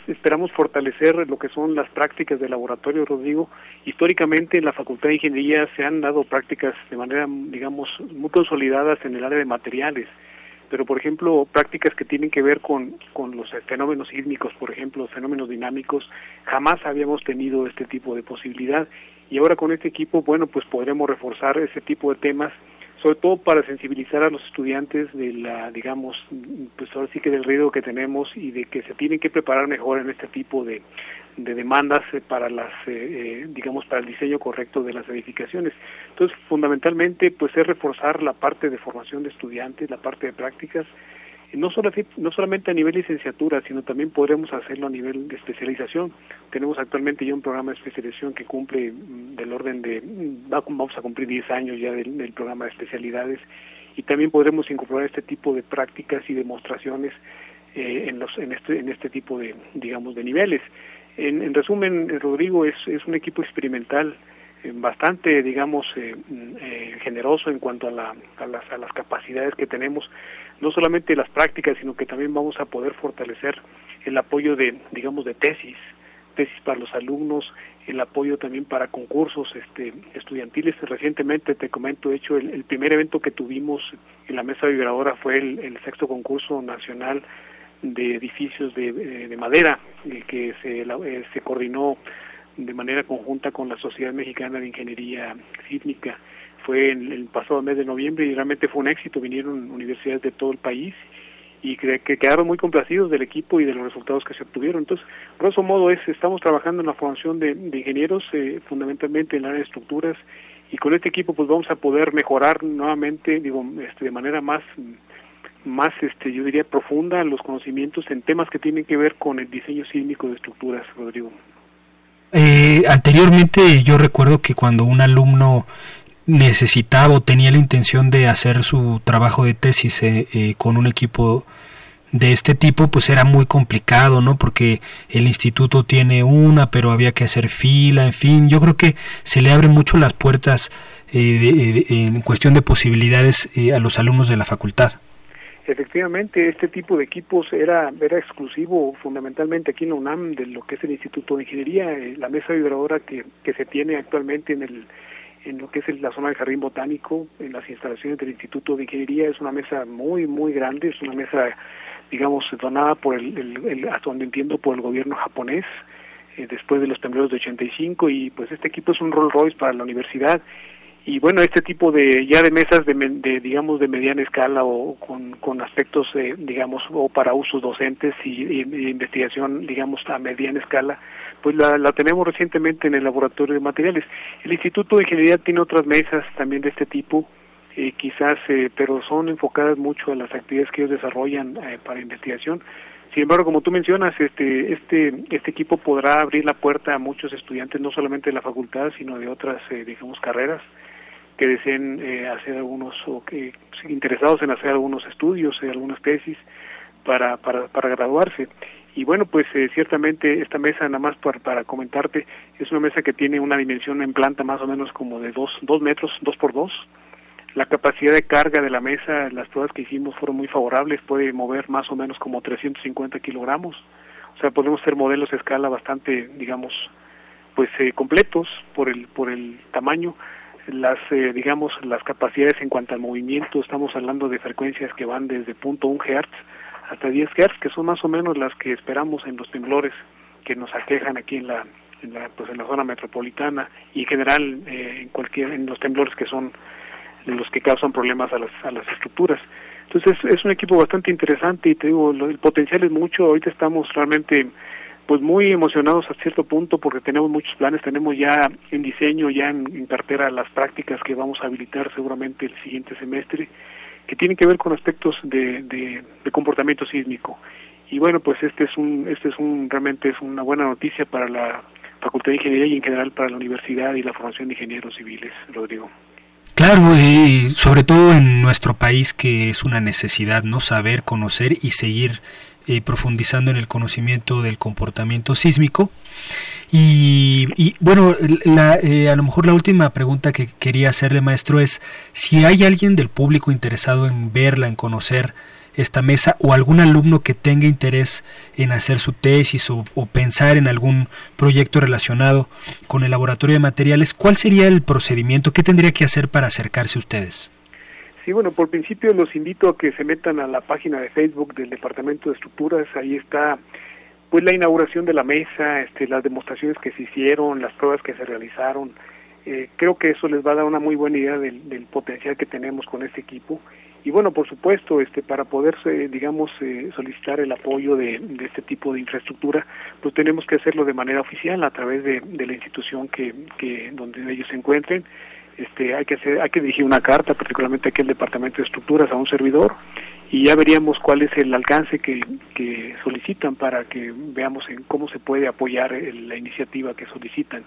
esperamos fortalecer lo que son las prácticas de laboratorio, Rodrigo. Históricamente en la Facultad de Ingeniería se han dado prácticas de manera, digamos, muy consolidadas en el área de materiales pero por ejemplo prácticas que tienen que ver con, con los fenómenos sísmicos, por ejemplo, fenómenos dinámicos, jamás habíamos tenido este tipo de posibilidad y ahora con este equipo, bueno, pues podremos reforzar ese tipo de temas, sobre todo para sensibilizar a los estudiantes de la, digamos, pues ahora sí que del riesgo que tenemos y de que se tienen que preparar mejor en este tipo de, de demandas eh, para las, eh, eh, digamos, para el diseño correcto de las edificaciones. Entonces, fundamentalmente, pues es reforzar la parte de formación de estudiantes, la parte de prácticas, no, solo, no solamente a nivel licenciatura, sino también podremos hacerlo a nivel de especialización. Tenemos actualmente ya un programa de especialización que cumple mm, del orden de, mm, vamos a cumplir 10 años ya del, programa de especialidades y también podremos incorporar este tipo de prácticas y demostraciones eh, en, los, en, este, en este tipo de, digamos, de niveles. En, en resumen, Rodrigo es, es un equipo experimental bastante, digamos, eh, mm, eh, generoso en cuanto a, la, a, las, a las capacidades que tenemos no solamente las prácticas, sino que también vamos a poder fortalecer el apoyo de, digamos, de tesis, tesis para los alumnos, el apoyo también para concursos este, estudiantiles. Recientemente, te comento, de hecho, el, primer evento que tuvimos en la mesa vibradora fue el, sexto concurso nacional de edificios de, de madera, que se, eh, se coordinó de manera conjunta con la Sociedad Mexicana de Ingeniería Sísmica fue en el pasado mes de noviembre y realmente fue un éxito. Vinieron universidades de todo el país y que, quedaron muy complacidos del equipo y de los resultados que se obtuvieron. Entonces, grosso modo, es estamos trabajando en la formación de, ingenieros, eh, fundamentalmente en el área de estructuras, y con este equipo pues vamos a poder mejorar nuevamente, digo, este, de manera más más este yo diría profunda los conocimientos en temas que tienen que ver con el diseño sísmico de estructuras, Rodrigo. Eh, anteriormente yo recuerdo que cuando un alumno necesitaba o tenía la intención de hacer su trabajo de tesis eh, eh, con un equipo de este tipo pues era muy complicado no porque el instituto tiene una pero había que hacer fila en fin. Yo creo que se le abren mucho las puertas eh, en cuestión de posibilidades a los alumnos de la facultad efectivamente este tipo de equipos era era exclusivo fundamentalmente aquí en la UNAM de lo que es el Instituto de Ingeniería la mesa vibradora que, que se tiene actualmente en el en lo que es la zona del jardín botánico, en las instalaciones del Instituto de Ingeniería. Es una mesa muy, muy grande, es una mesa, digamos, donada por el, hasta donde entiendo, por el gobierno japonés, eh, después de los temblores de 85, y pues este equipo es un Rolls Royce para la universidad. Y bueno, este tipo de ya de mesas de, digamos de mediana escala o con, con aspectos eh, digamos o para usos docentes y, investigación digamos a mediana escala pues la, la tenemos recientemente en el laboratorio de materiales. El Instituto de Ingeniería tiene otras mesas también de este tipo, eh, quizás, eh, pero son enfocadas mucho a las actividades que ellos desarrollan eh, para investigación. Sin embargo, como tú mencionas, este, este, este equipo podrá abrir la puerta a muchos estudiantes, no solamente de la facultad, sino de otras, digamos, carreras que deseen hacer algunos o que interesados en hacer algunos estudios, algunas tesis para, para, para graduarse. Y bueno, pues eh, ciertamente esta mesa, nada más para, para comentarte, es una mesa que tiene una dimensión en planta más o menos como de dos, dos metros, dos por dos. La capacidad de carga de la mesa, las pruebas que hicimos fueron muy favorables, puede mover más o menos como 350 kilogramos. O sea, podemos hacer modelos a escala bastante, digamos, pues eh, completos por el, por el tamaño. Las, eh, digamos, las capacidades en cuanto al movimiento, estamos hablando de frecuencias que van desde punto .1 Hz hasta 10 Hz, que son más o menos las que esperamos en los temblores que nos aquejan aquí en la, en la, pues en la zona metropolitana y en general eh, en cualquier en los temblores que son los que causan problemas a las, a las estructuras. Entonces es, un equipo bastante interesante y te digo, el potencial es mucho, ahorita estamos realmente pues muy emocionados a cierto punto porque tenemos muchos planes, tenemos ya en diseño, ya en, cartera las prácticas que vamos a habilitar seguramente el siguiente semestre que tienen que ver con aspectos de, de, comportamiento sísmico. Y bueno, pues este es un, este es un, realmente es una buena noticia para la Facultad de Ingeniería y en general para la universidad y la formación de ingenieros civiles, Rodrigo. Claro, y sobre todo en nuestro país que es una necesidad, ¿no? Saber, conocer y seguir eh, profundizando en el conocimiento del comportamiento sísmico. Y, bueno, la, eh, a lo mejor la última pregunta que quería hacerle, maestro, es si hay alguien del público interesado en verla, en conocer esta mesa, o algún alumno que tenga interés en hacer su tesis o, pensar en algún proyecto relacionado con el laboratorio de materiales, ¿cuál sería el procedimiento? ¿Qué tendría que hacer para acercarse a ustedes? Sí, bueno, por principio los invito a que se metan a la página de Facebook del Departamento de Estructuras, ahí está pues la inauguración de la mesa, este, las demostraciones que se hicieron, las pruebas que se realizaron, Eh, creo que eso les va a dar una muy buena idea del, potencial que tenemos con este equipo. Y bueno por supuesto este para poder digamos eh, solicitar el apoyo de, este tipo de infraestructura pues tenemos que hacerlo de manera oficial a través de, la institución que, que donde ellos se encuentren este hay que hacer hay que dirigir una carta particularmente aquí al departamento de estructuras a un servidor y ya veríamos cuál es el alcance que, solicitan para que veamos en cómo se puede apoyar la iniciativa que solicitan.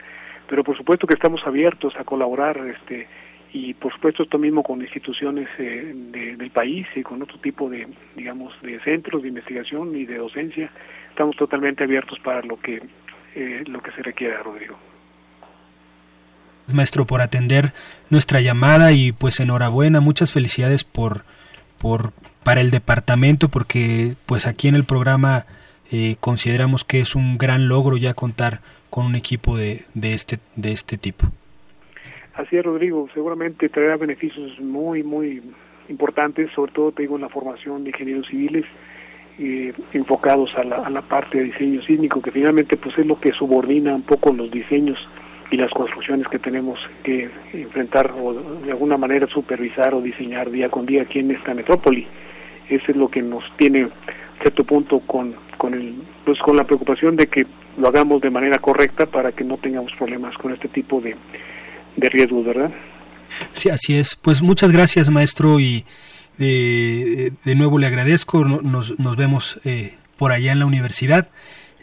Pero por supuesto que estamos abiertos a colaborar este y por supuesto esto mismo con instituciones eh, del país y con otro tipo de digamos de centros de investigación y de docencia. Estamos totalmente abiertos para lo que eh, lo que se requiera Rodrigo maestro por atender nuestra llamada y pues enhorabuena muchas felicidades por por para el departamento porque pues aquí en el programa eh, consideramos que es un gran logro ya contar con un equipo de, de, este, de este tipo. Así es, Rodrigo. Seguramente traerá beneficios muy, muy importantes, sobre todo, te digo, en la formación de ingenieros civiles eh, enfocados a la, a la parte de diseño sísmico, que finalmente pues es lo que subordina un poco los diseños y las construcciones que tenemos que enfrentar o de alguna manera supervisar o diseñar día con día aquí en esta metrópoli. Eso es lo que nos tiene cierto punto con con el pues con la preocupación de que lo hagamos de manera correcta para que no tengamos problemas con este tipo de, de riesgos, ¿verdad? Sí, así es. Pues muchas gracias, maestro, y eh, de nuevo le agradezco. Nos, nos vemos eh, por allá en la universidad.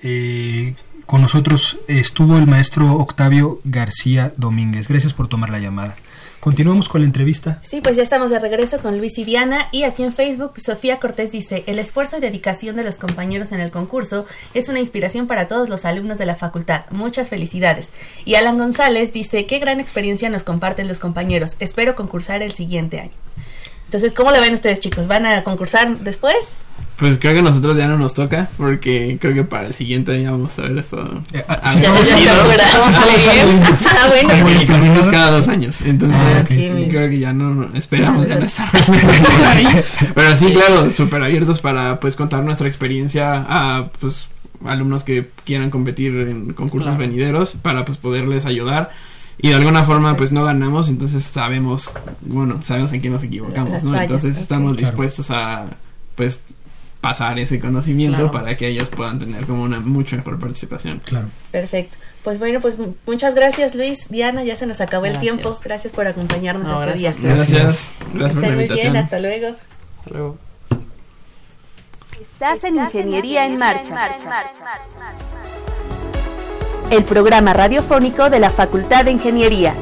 Eh, con nosotros estuvo el maestro Octavio García Domínguez. Gracias por tomar la llamada. Continuamos con la entrevista. Sí, pues ya estamos de regreso con Luis y Diana y aquí en Facebook Sofía Cortés dice, el esfuerzo y dedicación de los compañeros en el concurso es una inspiración para todos los alumnos de la facultad. Muchas felicidades. Y Alan González dice, qué gran experiencia nos comparten los compañeros. Espero concursar el siguiente año. Entonces, ¿cómo lo ven ustedes chicos? ¿Van a concursar después? Pues creo que a nosotros ya no nos toca, porque creo que para el siguiente año vamos a ver esto. Eh, ah, ah, ah, cada dos años. Entonces, sí, creo que ya no, esperamos ya no estar ahí. Pero sí, claro, súper abiertos para pues contar nuestra experiencia a pues alumnos que quieran competir en concursos venideros para pues poderles ayudar. Y de alguna forma pues no ganamos, entonces sabemos, bueno, sabemos en qué nos equivocamos, ¿no? Entonces estamos dispuestos a pues pasar ese conocimiento para que ellos puedan tener como una mucha mejor participación. Claro. Perfecto. Pues bueno, pues muchas gracias Luis, Diana, ya se nos acabó el tiempo. Gracias por acompañarnos este día. Gracias. Gracias, por la muy bien, hasta luego. Hasta luego. Estás en Ingeniería en Marcha. El programa radiofónico de la Facultad de Ingeniería.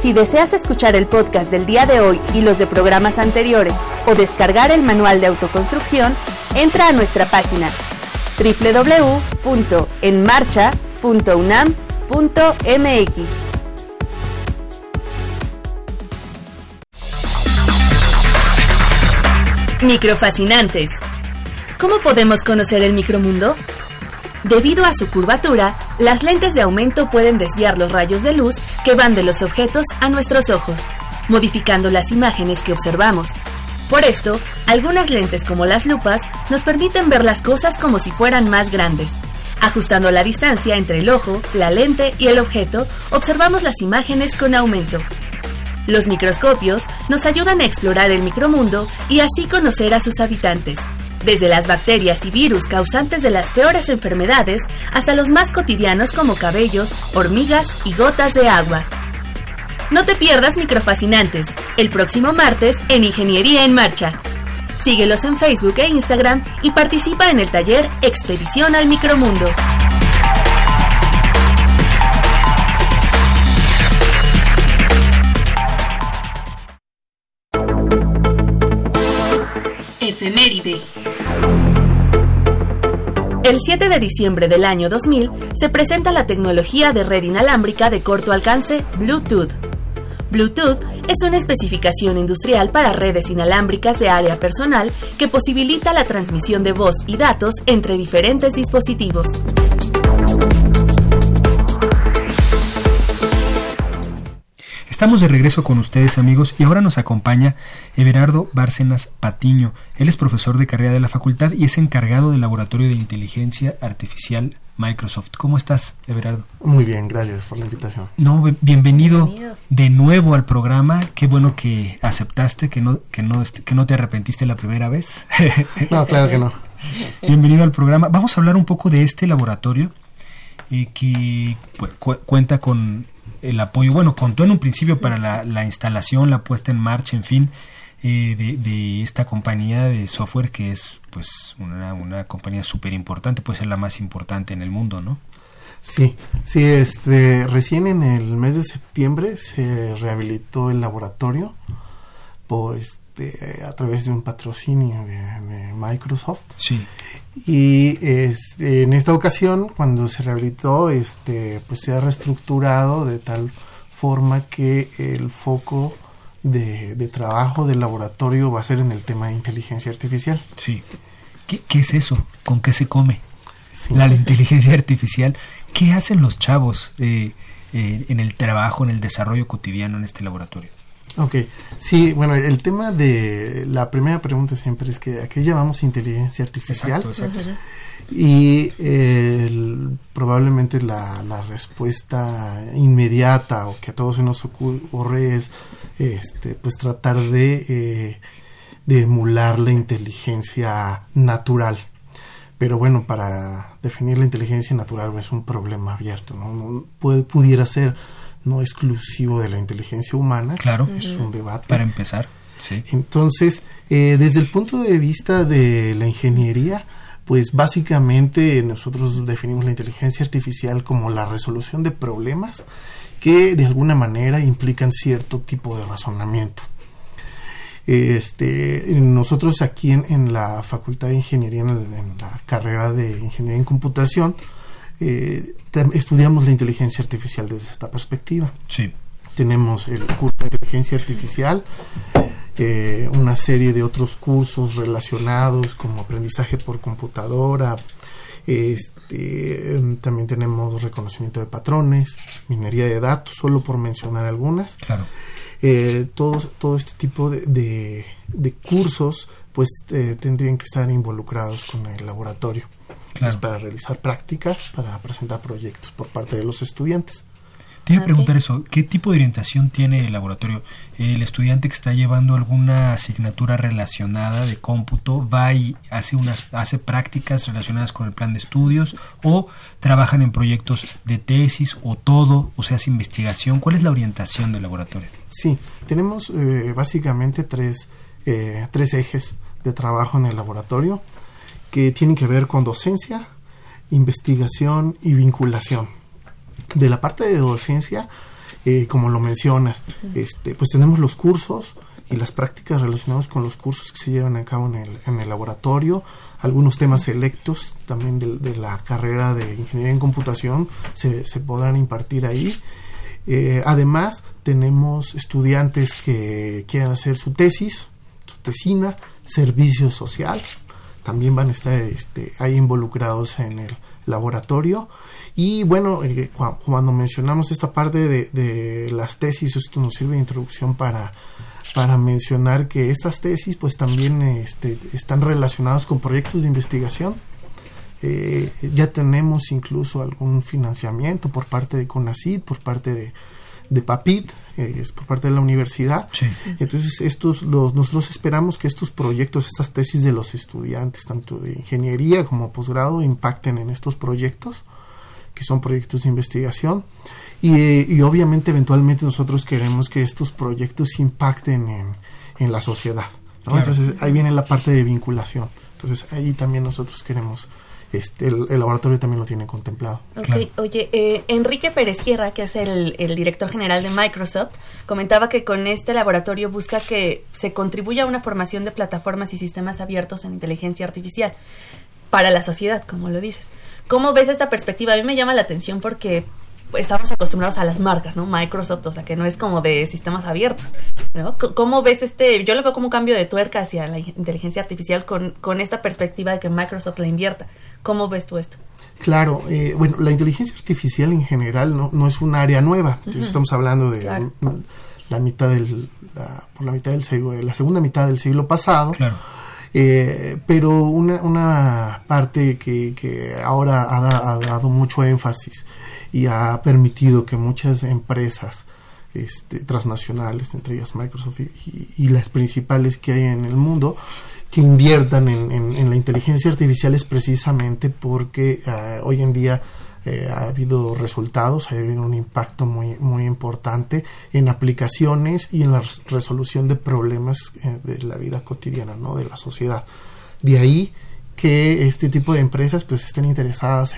Si deseas escuchar el podcast del día de hoy y los de programas anteriores o descargar el manual de autoconstrucción, entra a nuestra página www.enmarcha.unam.mx. Microfascinantes. ¿Cómo podemos conocer el micromundo? Debido a su curvatura, las lentes de aumento pueden desviar los rayos de luz que van de los objetos a nuestros ojos, modificando las imágenes que observamos. Por esto, algunas lentes como las lupas nos permiten ver las cosas como si fueran más grandes. Ajustando la distancia entre el ojo, la lente y el objeto, observamos las imágenes con aumento. Los microscopios nos ayudan a explorar el micromundo y así conocer a sus habitantes, desde las bacterias y virus causantes de las peores enfermedades hasta los más cotidianos como cabellos, hormigas y gotas de agua. No te pierdas Microfascinantes, el próximo martes en Ingeniería en Marcha. Síguelos en Facebook e Instagram y participa en el taller Expedición al Micromundo. Efeméride. El 7 de diciembre del año 2000 se presenta la tecnología de red inalámbrica de corto alcance Bluetooth. Bluetooth es una especificación industrial para redes inalámbricas de área personal que posibilita la transmisión de voz y datos entre diferentes dispositivos. Estamos de regreso con ustedes amigos y ahora nos acompaña Everardo Bárcenas Patiño. Él es profesor de carrera de la facultad y es encargado del Laboratorio de Inteligencia Artificial Microsoft. ¿Cómo estás, Everardo? Muy bien, gracias por la invitación. No, bienvenido, de nuevo al programa. Qué bueno que aceptaste, que no, que no, que no te arrepentiste la primera vez. no, claro que no. Bienvenido al programa. Vamos a hablar un poco de este laboratorio eh, que cuenta con el apoyo, bueno, contó en un principio para la, la instalación, la puesta en marcha, en fin, eh, de, esta compañía de software que es pues una, una compañía súper importante, puede ser la más importante en el mundo, ¿no? Sí, sí, este, recién en el mes de septiembre se rehabilitó el laboratorio por este, a través de un patrocinio de, Microsoft. Sí. Y este, en esta ocasión, cuando se rehabilitó, este, pues se ha reestructurado de tal forma que el foco de, trabajo del laboratorio va a ser en el tema de inteligencia artificial. Sí. ¿Qué, es eso? ¿Con qué se come? La, inteligencia artificial. ¿Qué hacen los chavos eh, eh, en el trabajo, en el desarrollo cotidiano en este laboratorio? Ok, sí, bueno, el tema de la primera pregunta siempre es que ¿a qué llamamos inteligencia artificial? Exacto, exacto. Y probablemente la, la, respuesta inmediata o que a todos se nos ocurre es este, pues tratar de, eh, de emular la inteligencia natural. Pero bueno, para definir la inteligencia natural es un problema abierto, ¿no? Puede, pudiera ser no exclusivo de la inteligencia humana. Claro. Es un debate. Para empezar, sí. Entonces, eh, desde el punto de vista de la ingeniería, pues básicamente nosotros definimos la inteligencia artificial como la resolución de problemas que de alguna manera implican cierto tipo de razonamiento. Este, nosotros aquí en, la Facultad de Ingeniería, en, la carrera de Ingeniería en Computación, eh, estudiamos la inteligencia artificial desde esta perspectiva. Sí. Tenemos el curso de inteligencia artificial, eh, una serie de otros cursos relacionados como aprendizaje por computadora, este, em, también tenemos reconocimiento de patrones, minería de datos, solo por mencionar algunas. Claro. Eh, todo, este tipo de, de, cursos pues eh, tendrían que estar involucrados con el laboratorio pues, para realizar prácticas, para presentar proyectos por parte de los estudiantes. Te iba a preguntar eso, ¿qué tipo de orientación tiene el laboratorio? ¿El estudiante que está llevando alguna asignatura relacionada de cómputo va y hace, unas, hace prácticas relacionadas con el plan de estudios o trabajan en proyectos de tesis o todo, o sea, hace investigación? ¿Cuál es la orientación del laboratorio? Sí, tenemos eh, básicamente tres, eh, tres ejes de trabajo en el laboratorio que tienen que ver con docencia, investigación y vinculación de la parte de docencia, eh, como lo mencionas, este, pues tenemos los cursos y las prácticas relacionadas con los cursos que se llevan a cabo en el, en el laboratorio, algunos temas selectos también de, la carrera de ingeniería en computación se, se podrán impartir ahí. Eh, además, tenemos estudiantes que quieren hacer su tesis, su tesina, servicio social, también van a estar este, ahí involucrados en el laboratorio y bueno, eh, cuando mencionamos esta parte de, las tesis, esto nos sirve de introducción para, para mencionar que estas tesis pues también este, están relacionadas con proyectos de investigación. Eh, ya tenemos incluso algún financiamiento por parte de CONACID, por parte de, de PAPIT, eh, es por parte de la universidad. Entonces, estos, los, nosotros esperamos que estos proyectos, estas tesis de los estudiantes, tanto de ingeniería como posgrado, impacten en estos proyectos que son proyectos de investigación. Y, obviamente eventualmente nosotros queremos que estos proyectos impacten en, la sociedad. Entonces ahí viene la parte de vinculación. Entonces ahí también nosotros queremos, este, el, laboratorio también lo tiene contemplado. Oye, eh, Enrique Pérez Sierra, que es el, el, director general de Microsoft, comentaba que con este laboratorio busca que se contribuya a una formación de plataformas y sistemas abiertos en inteligencia artificial para la sociedad, como lo dices. ¿Cómo ves esta perspectiva? A mí me llama la atención porque estamos acostumbrados a las marcas, ¿no? Microsoft, o sea, que no es como de sistemas abiertos, ¿no? ¿Cómo ves este? Yo lo veo como un cambio de tuerca hacia la inteligencia artificial con, con esta perspectiva de que Microsoft la invierta. ¿Cómo ves tú esto? Claro, eh, bueno, la inteligencia artificial en general no, no es un área nueva. Estamos hablando de la, mitad del, por la mitad del siglo, la segunda mitad del siglo pasado. Claro Eh, pero una, una parte que, que ahora ha, dado mucho énfasis y ha permitido que muchas empresas este, transnacionales, entre ellas Microsoft y, las principales que hay en el mundo, que inviertan en, la inteligencia artificial es precisamente porque eh, hoy en día eh, ha habido resultados, ha habido un impacto muy, muy importante en aplicaciones y en la resolución de problemas eh, de la vida cotidiana, ¿no? de la sociedad. De ahí que este tipo de empresas pues estén interesadas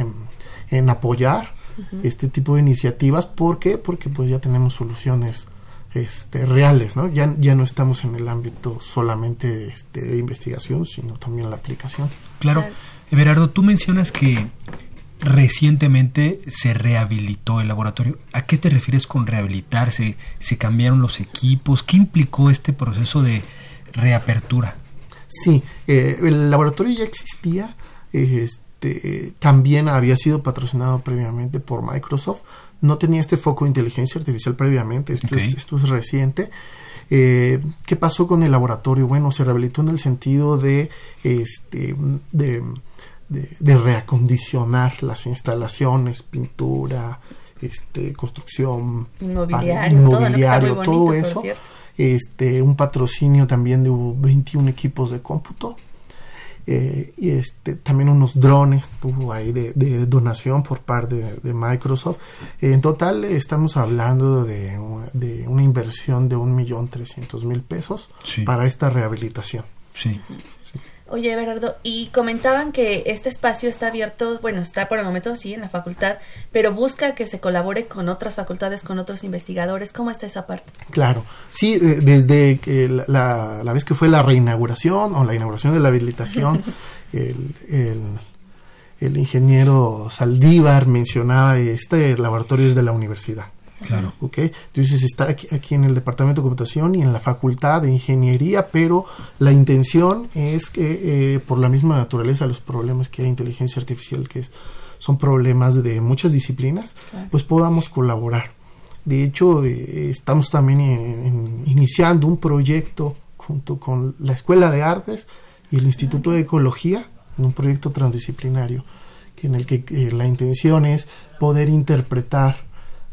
en apoyar este tipo de iniciativas. ¿Por qué? Porque pues ya tenemos soluciones este, reales, ¿no? Ya, ya no estamos en el ámbito solamente este, de investigación, sino también la aplicación. Claro. Everardo, tú mencionas que recientemente se rehabilitó el laboratorio. ¿A qué te refieres con rehabilitarse? ¿Se cambiaron los equipos? ¿Qué implicó este proceso de reapertura? Sí, eh, el laboratorio ya existía, este, también había sido patrocinado previamente por Microsoft, no tenía este foco de inteligencia artificial previamente, esto, es, esto es reciente. Eh, ¿Qué pasó con el laboratorio? Bueno, se rehabilitó en el sentido de, este, de de, reacondicionar las instalaciones, pintura, este, construcción, inmobiliario, todo, eso. Este, un patrocinio también de 21 equipos de cómputo. Eh, y este, también unos drones hubo ahí de, donación por parte de, Microsoft. en total estamos hablando de, de una inversión de un millón trescientos mil pesos para esta rehabilitación. Sí. Oye, Berardo, y comentaban que este espacio está abierto, bueno, está por el momento sí en la facultad, pero busca que se colabore con otras facultades, con otros investigadores. ¿Cómo está esa parte? Claro, sí, eh, desde la, la, vez que fue la reinauguración o la inauguración de la habilitación, el, el ingeniero Saldívar mencionaba este laboratorio es de la universidad. Claro. ¿ok? Entonces está aquí, aquí, en el departamento de computación y en la facultad de ingeniería, pero la intención es que eh, por la misma naturaleza los problemas que hay inteligencia artificial, que es, son problemas de muchas disciplinas, pues podamos colaborar. De hecho, eh, estamos también iniciando un proyecto junto con la Escuela de Artes y el Instituto de Ecología, en un proyecto transdisciplinario, en el que eh, la intención es poder interpretar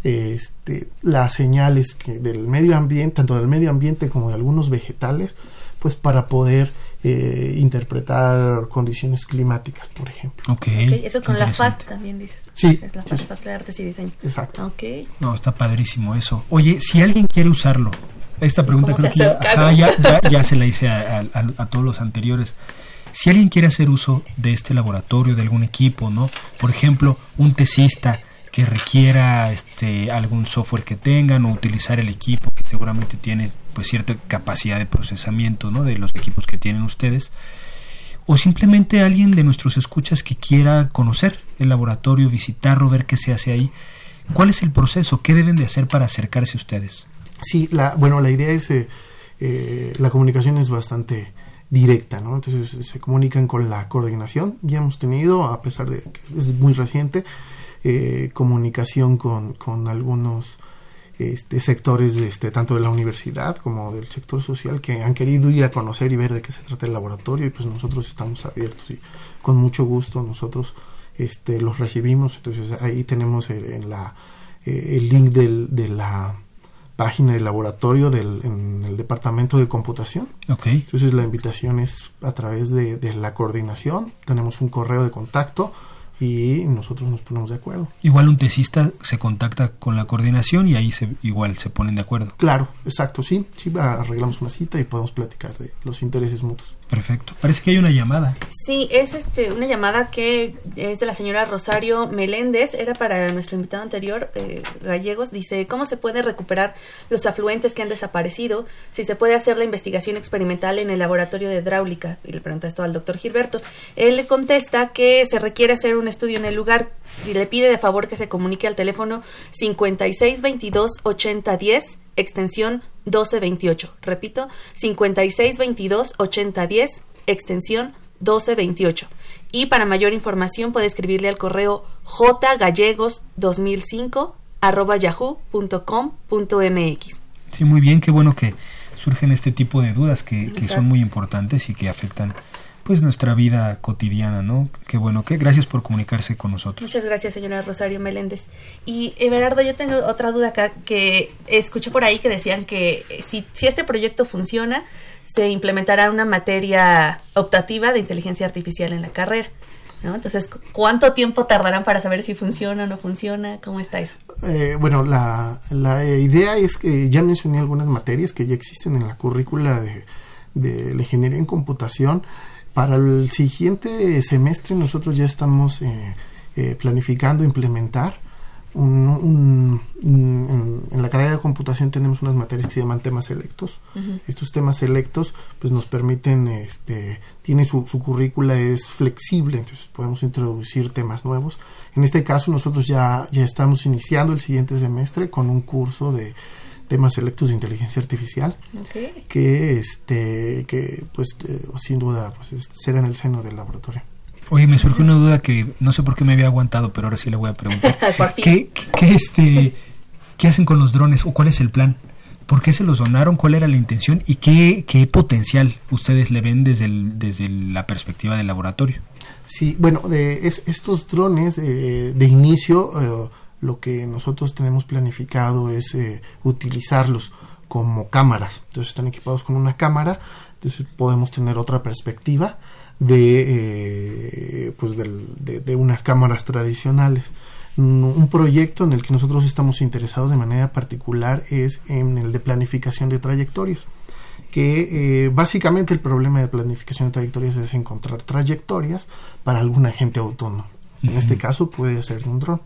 este, las señales que del medio ambiente, tanto del medio ambiente como de algunos vegetales, pues para poder eh, interpretar condiciones climáticas, por ejemplo. Okay. Eso con la FAT también dices. Sí. Es la FAT, de Artes y Diseño. Exacto. Okay. No, está padrísimo eso. Oye, si alguien quiere usarlo, esta pregunta creo que ya, ya, se la hice a, a, todos los anteriores. Si alguien quiere hacer uso de este laboratorio, de algún equipo, ¿no? Por ejemplo, un tesista que requiera este algún software que tengan o utilizar el equipo que seguramente tiene pues cierta capacidad de procesamiento ¿no? de los equipos que tienen ustedes o simplemente alguien de nuestros escuchas que quiera conocer el laboratorio, visitarlo, ver qué se hace ahí. ¿Cuál es el proceso? ¿Qué deben de hacer para acercarse a ustedes? Sí, la, bueno, la idea es, eh, eh, la comunicación es bastante directa, ¿no? Entonces se comunican con la coordinación. Ya hemos tenido, a pesar de que es muy reciente, eh, comunicación con, con algunos este, sectores este, tanto de la universidad como del sector social que han querido ir a conocer y ver de qué se trata el laboratorio y pues nosotros estamos abiertos y con mucho gusto nosotros este, los recibimos entonces ahí tenemos el, en la, eh, el link del, de la página del laboratorio del, en el departamento de computación. Entonces la invitación es a través de, de la coordinación. Tenemos un correo de contacto y nosotros nos ponemos de acuerdo. Igual un tesista se contacta con la coordinación y ahí se, igual se ponen de acuerdo. Claro, exacto, sí, sí, arreglamos una cita y podemos platicar de los intereses mutuos. Perfecto. Parece que hay una llamada. Sí, es este una llamada que es de la señora Rosario Meléndez, era para nuestro invitado anterior, eh, Gallegos, dice, ¿cómo se puede recuperar los afluentes que han desaparecido? Si se puede hacer la investigación experimental en el laboratorio de hidráulica. Y le pregunta esto al doctor Gilberto. Él le contesta que se requiere hacer un estudio en el lugar y le pide de favor que se comunique al teléfono 5622 8010 extensión 1228. Repito, 5622 8010 extensión 1228. Y para mayor información puede escribirle al correo jgallegos2005 arroba yahoo.com.mx. Sí, muy bien, qué bueno que surgen este tipo de dudas que, que son muy importantes y que afectan pues nuestra vida cotidiana, ¿no? Qué bueno, que gracias por comunicarse con nosotros. Muchas gracias, señora Rosario Meléndez. Y Everardo, yo tengo otra duda acá que escuché por ahí que decían que eh, si, si este proyecto funciona, se implementará una materia optativa de inteligencia artificial en la carrera. Entonces, ¿cuánto tiempo tardarán para saber si funciona o no funciona? ¿Cómo está eso? Eh, bueno, la, la, idea es que ya mencioné algunas materias que ya existen en la currícula de, de la ingeniería en computación. Para el siguiente semestre nosotros ya estamos eh, eh, planificando implementar un, en, la carrera de computación tenemos unas materias que se llaman temas selectos. Estos temas selectos pues nos permiten, este, tiene su, su currícula es flexible, entonces podemos introducir temas nuevos. En este caso nosotros ya, ya estamos iniciando el siguiente semestre con un curso de temas selectos de inteligencia artificial que este que pues eh, sin duda pues será en el seno del laboratorio. Oye, me surgió una duda que no sé por qué me había aguantado, pero ahora sí le voy a preguntar. ¿Qué, qué, este, ¿Qué hacen con los drones o cuál es el plan? ¿Por qué se los donaron? ¿Cuál era la intención? ¿Y qué, qué potencial ustedes le ven desde, el, desde la perspectiva del laboratorio? Sí, bueno, de estos drones eh, de inicio, eh, lo que nosotros tenemos planificado es eh, utilizarlos como cámaras. Entonces están equipados con una cámara, entonces podemos tener otra perspectiva de, eh, pues de, unas cámaras tradicionales. Un proyecto en el que nosotros estamos interesados de manera particular es en el de planificación de trayectorias que eh, básicamente el problema de planificación de trayectorias es encontrar trayectorias para algún agente autónomo. En este caso puede ser de un dron.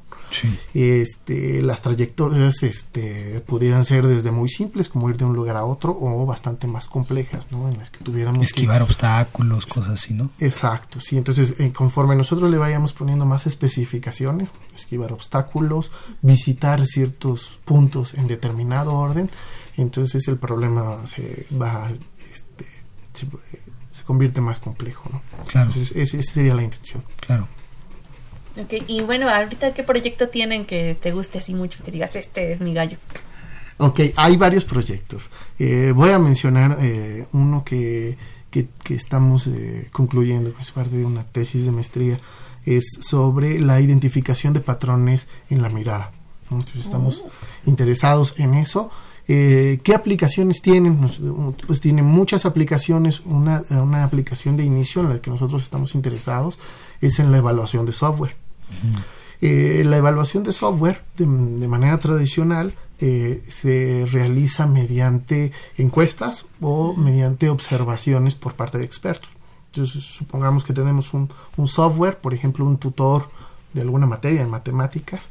Este, las trayectorias este, pudieran ser desde muy simples, como ir de un lugar a otro, o bastante más complejas, ¿no? En las que tuviéramos Esquivar obstáculos, cosas así, ¿no? Exacto, sí. Entonces, eh, conforme nosotros le vayamos poniendo más especificaciones, esquivar obstáculos, visitar ciertos puntos en determinado orden, entonces el problema se va, este, se, convierte más complejo, ¿no? Claro. Entonces, esa sería la intención. Claro. Okay. Y bueno, ahorita qué proyecto tienen que te guste así mucho, que digas, este es mi gallo. Ok, hay varios proyectos. Eh, voy a mencionar eh, uno que, que, estamos eh, concluyendo, que es parte de una tesis de maestría, es sobre la identificación de patrones en la mirada. Entonces estamos oh. interesados en eso. ¿Qué aplicaciones tienen? pues tienen muchas aplicaciones. Una, una aplicación de inicio en la que nosotros estamos interesados es en la evaluación de software. Eh, la evaluación de software de, manera tradicional eh, se realiza mediante encuestas o mediante observaciones por parte de expertos. Entonces, supongamos que tenemos un, software, por ejemplo, un tutor de alguna materia en matemáticas,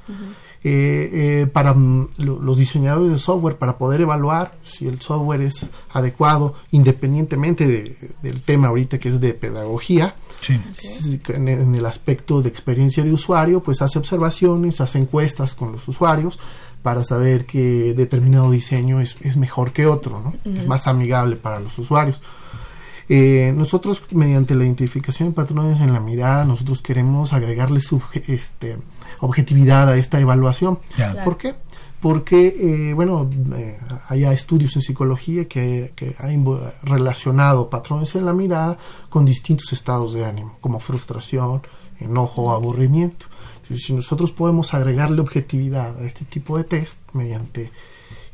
eh, para mm, los diseñadores de software, para poder evaluar si el software es adecuado, independientemente del tema ahorita que es de pedagogía, en, el aspecto de experiencia de usuario, pues hace observaciones, hace encuestas con los usuarios para saber que determinado diseño es, es mejor que otro, ¿no? es más amigable para los usuarios. Eh, nosotros, mediante la identificación de patrones en la mirada, nosotros queremos agregarle este, objetividad a esta evaluación. ¿Por qué? porque, eh, bueno, eh, hay estudios en psicología que, que han relacionado patrones en la mirada con distintos estados de ánimo, como frustración, enojo, aburrimiento. Entonces, si nosotros podemos agregarle objetividad a este tipo de test mediante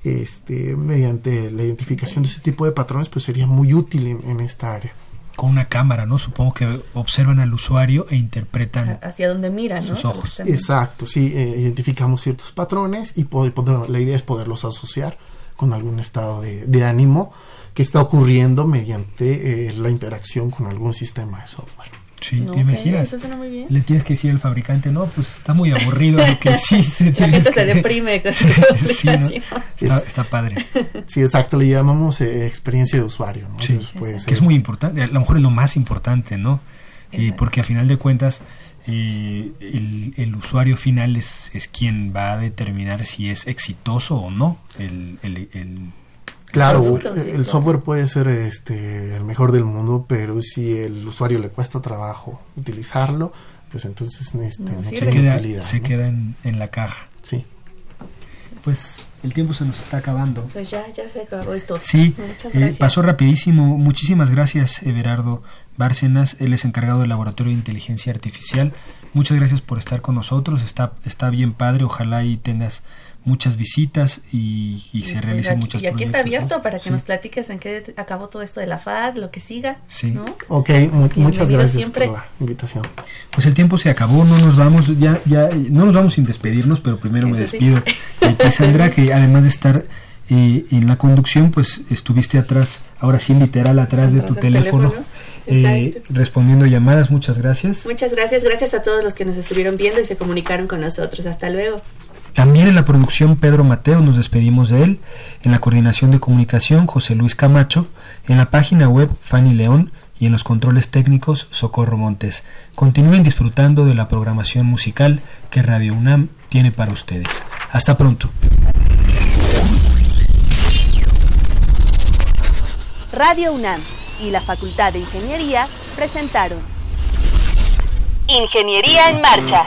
este mediante la identificación de ese tipo de patrones, pues sería muy útil en esta área con una cámara, ¿no? Supongo que observan al usuario e interpretan hacia dónde mira, ¿no? Sus ojos. Exacto, sí, eh, identificamos ciertos patrones y poder, la idea es poderlos asociar con algún estado de, ánimo que está ocurriendo mediante eh, la interacción con algún sistema de software. Sí, ¿te imaginas? Le tienes que decir al fabricante, no, pues está muy aburrido lo que hiciste. La gente se deprime con sí, está, padre. Sí, exacto, le llamamos eh, experiencia de usuario. ¿no? Sí, que es muy importante, a lo mejor es lo más importante, ¿no? Y porque a final de cuentas eh, el, el, usuario final es, es quien va a determinar si es exitoso o no el, el, el Claro, el software puede ser este el mejor del mundo, pero si el usuario le cuesta trabajo utilizarlo, pues entonces este, no, se, queda, se queda en, en, la caja. Sí. pues el tiempo se nos está acabando. Pues ya, ya se acabó esto. Sí, eh, pasó rapidísimo. Muchísimas gracias, Everardo Bárcenas. Él es encargado del Laboratorio de Inteligencia Artificial. Muchas gracias por estar con nosotros. Está, está bien padre. Ojalá y tengas muchas visitas y, se pues realicen muchas Y aquí está abierto para que nos platiques en qué acabó todo esto de la FAD, lo que siga. Sí. ¿no? Ok, muchas gracias por la invitación. Pues el tiempo se acabó, no nos vamos, ya, ya, no nos vamos sin despedirnos, pero primero me despido de Sandra, que además de estar eh, en la conducción, pues estuviste atrás, ahora sí literal atrás, de tu teléfono. Eh, respondiendo llamadas. Muchas gracias. Muchas gracias. Gracias a todos los que nos estuvieron viendo y se comunicaron con nosotros. Hasta luego. También en la producción Pedro Mateo, nos despedimos de él. En la coordinación de comunicación José Luis Camacho. En la página web Fanny León y en los controles técnicos Socorro Montes. Continúen disfrutando de la programación musical que Radio UNAM tiene para ustedes. Hasta pronto. Radio UNAM y la Facultad de Ingeniería presentaron Ingeniería en Marcha.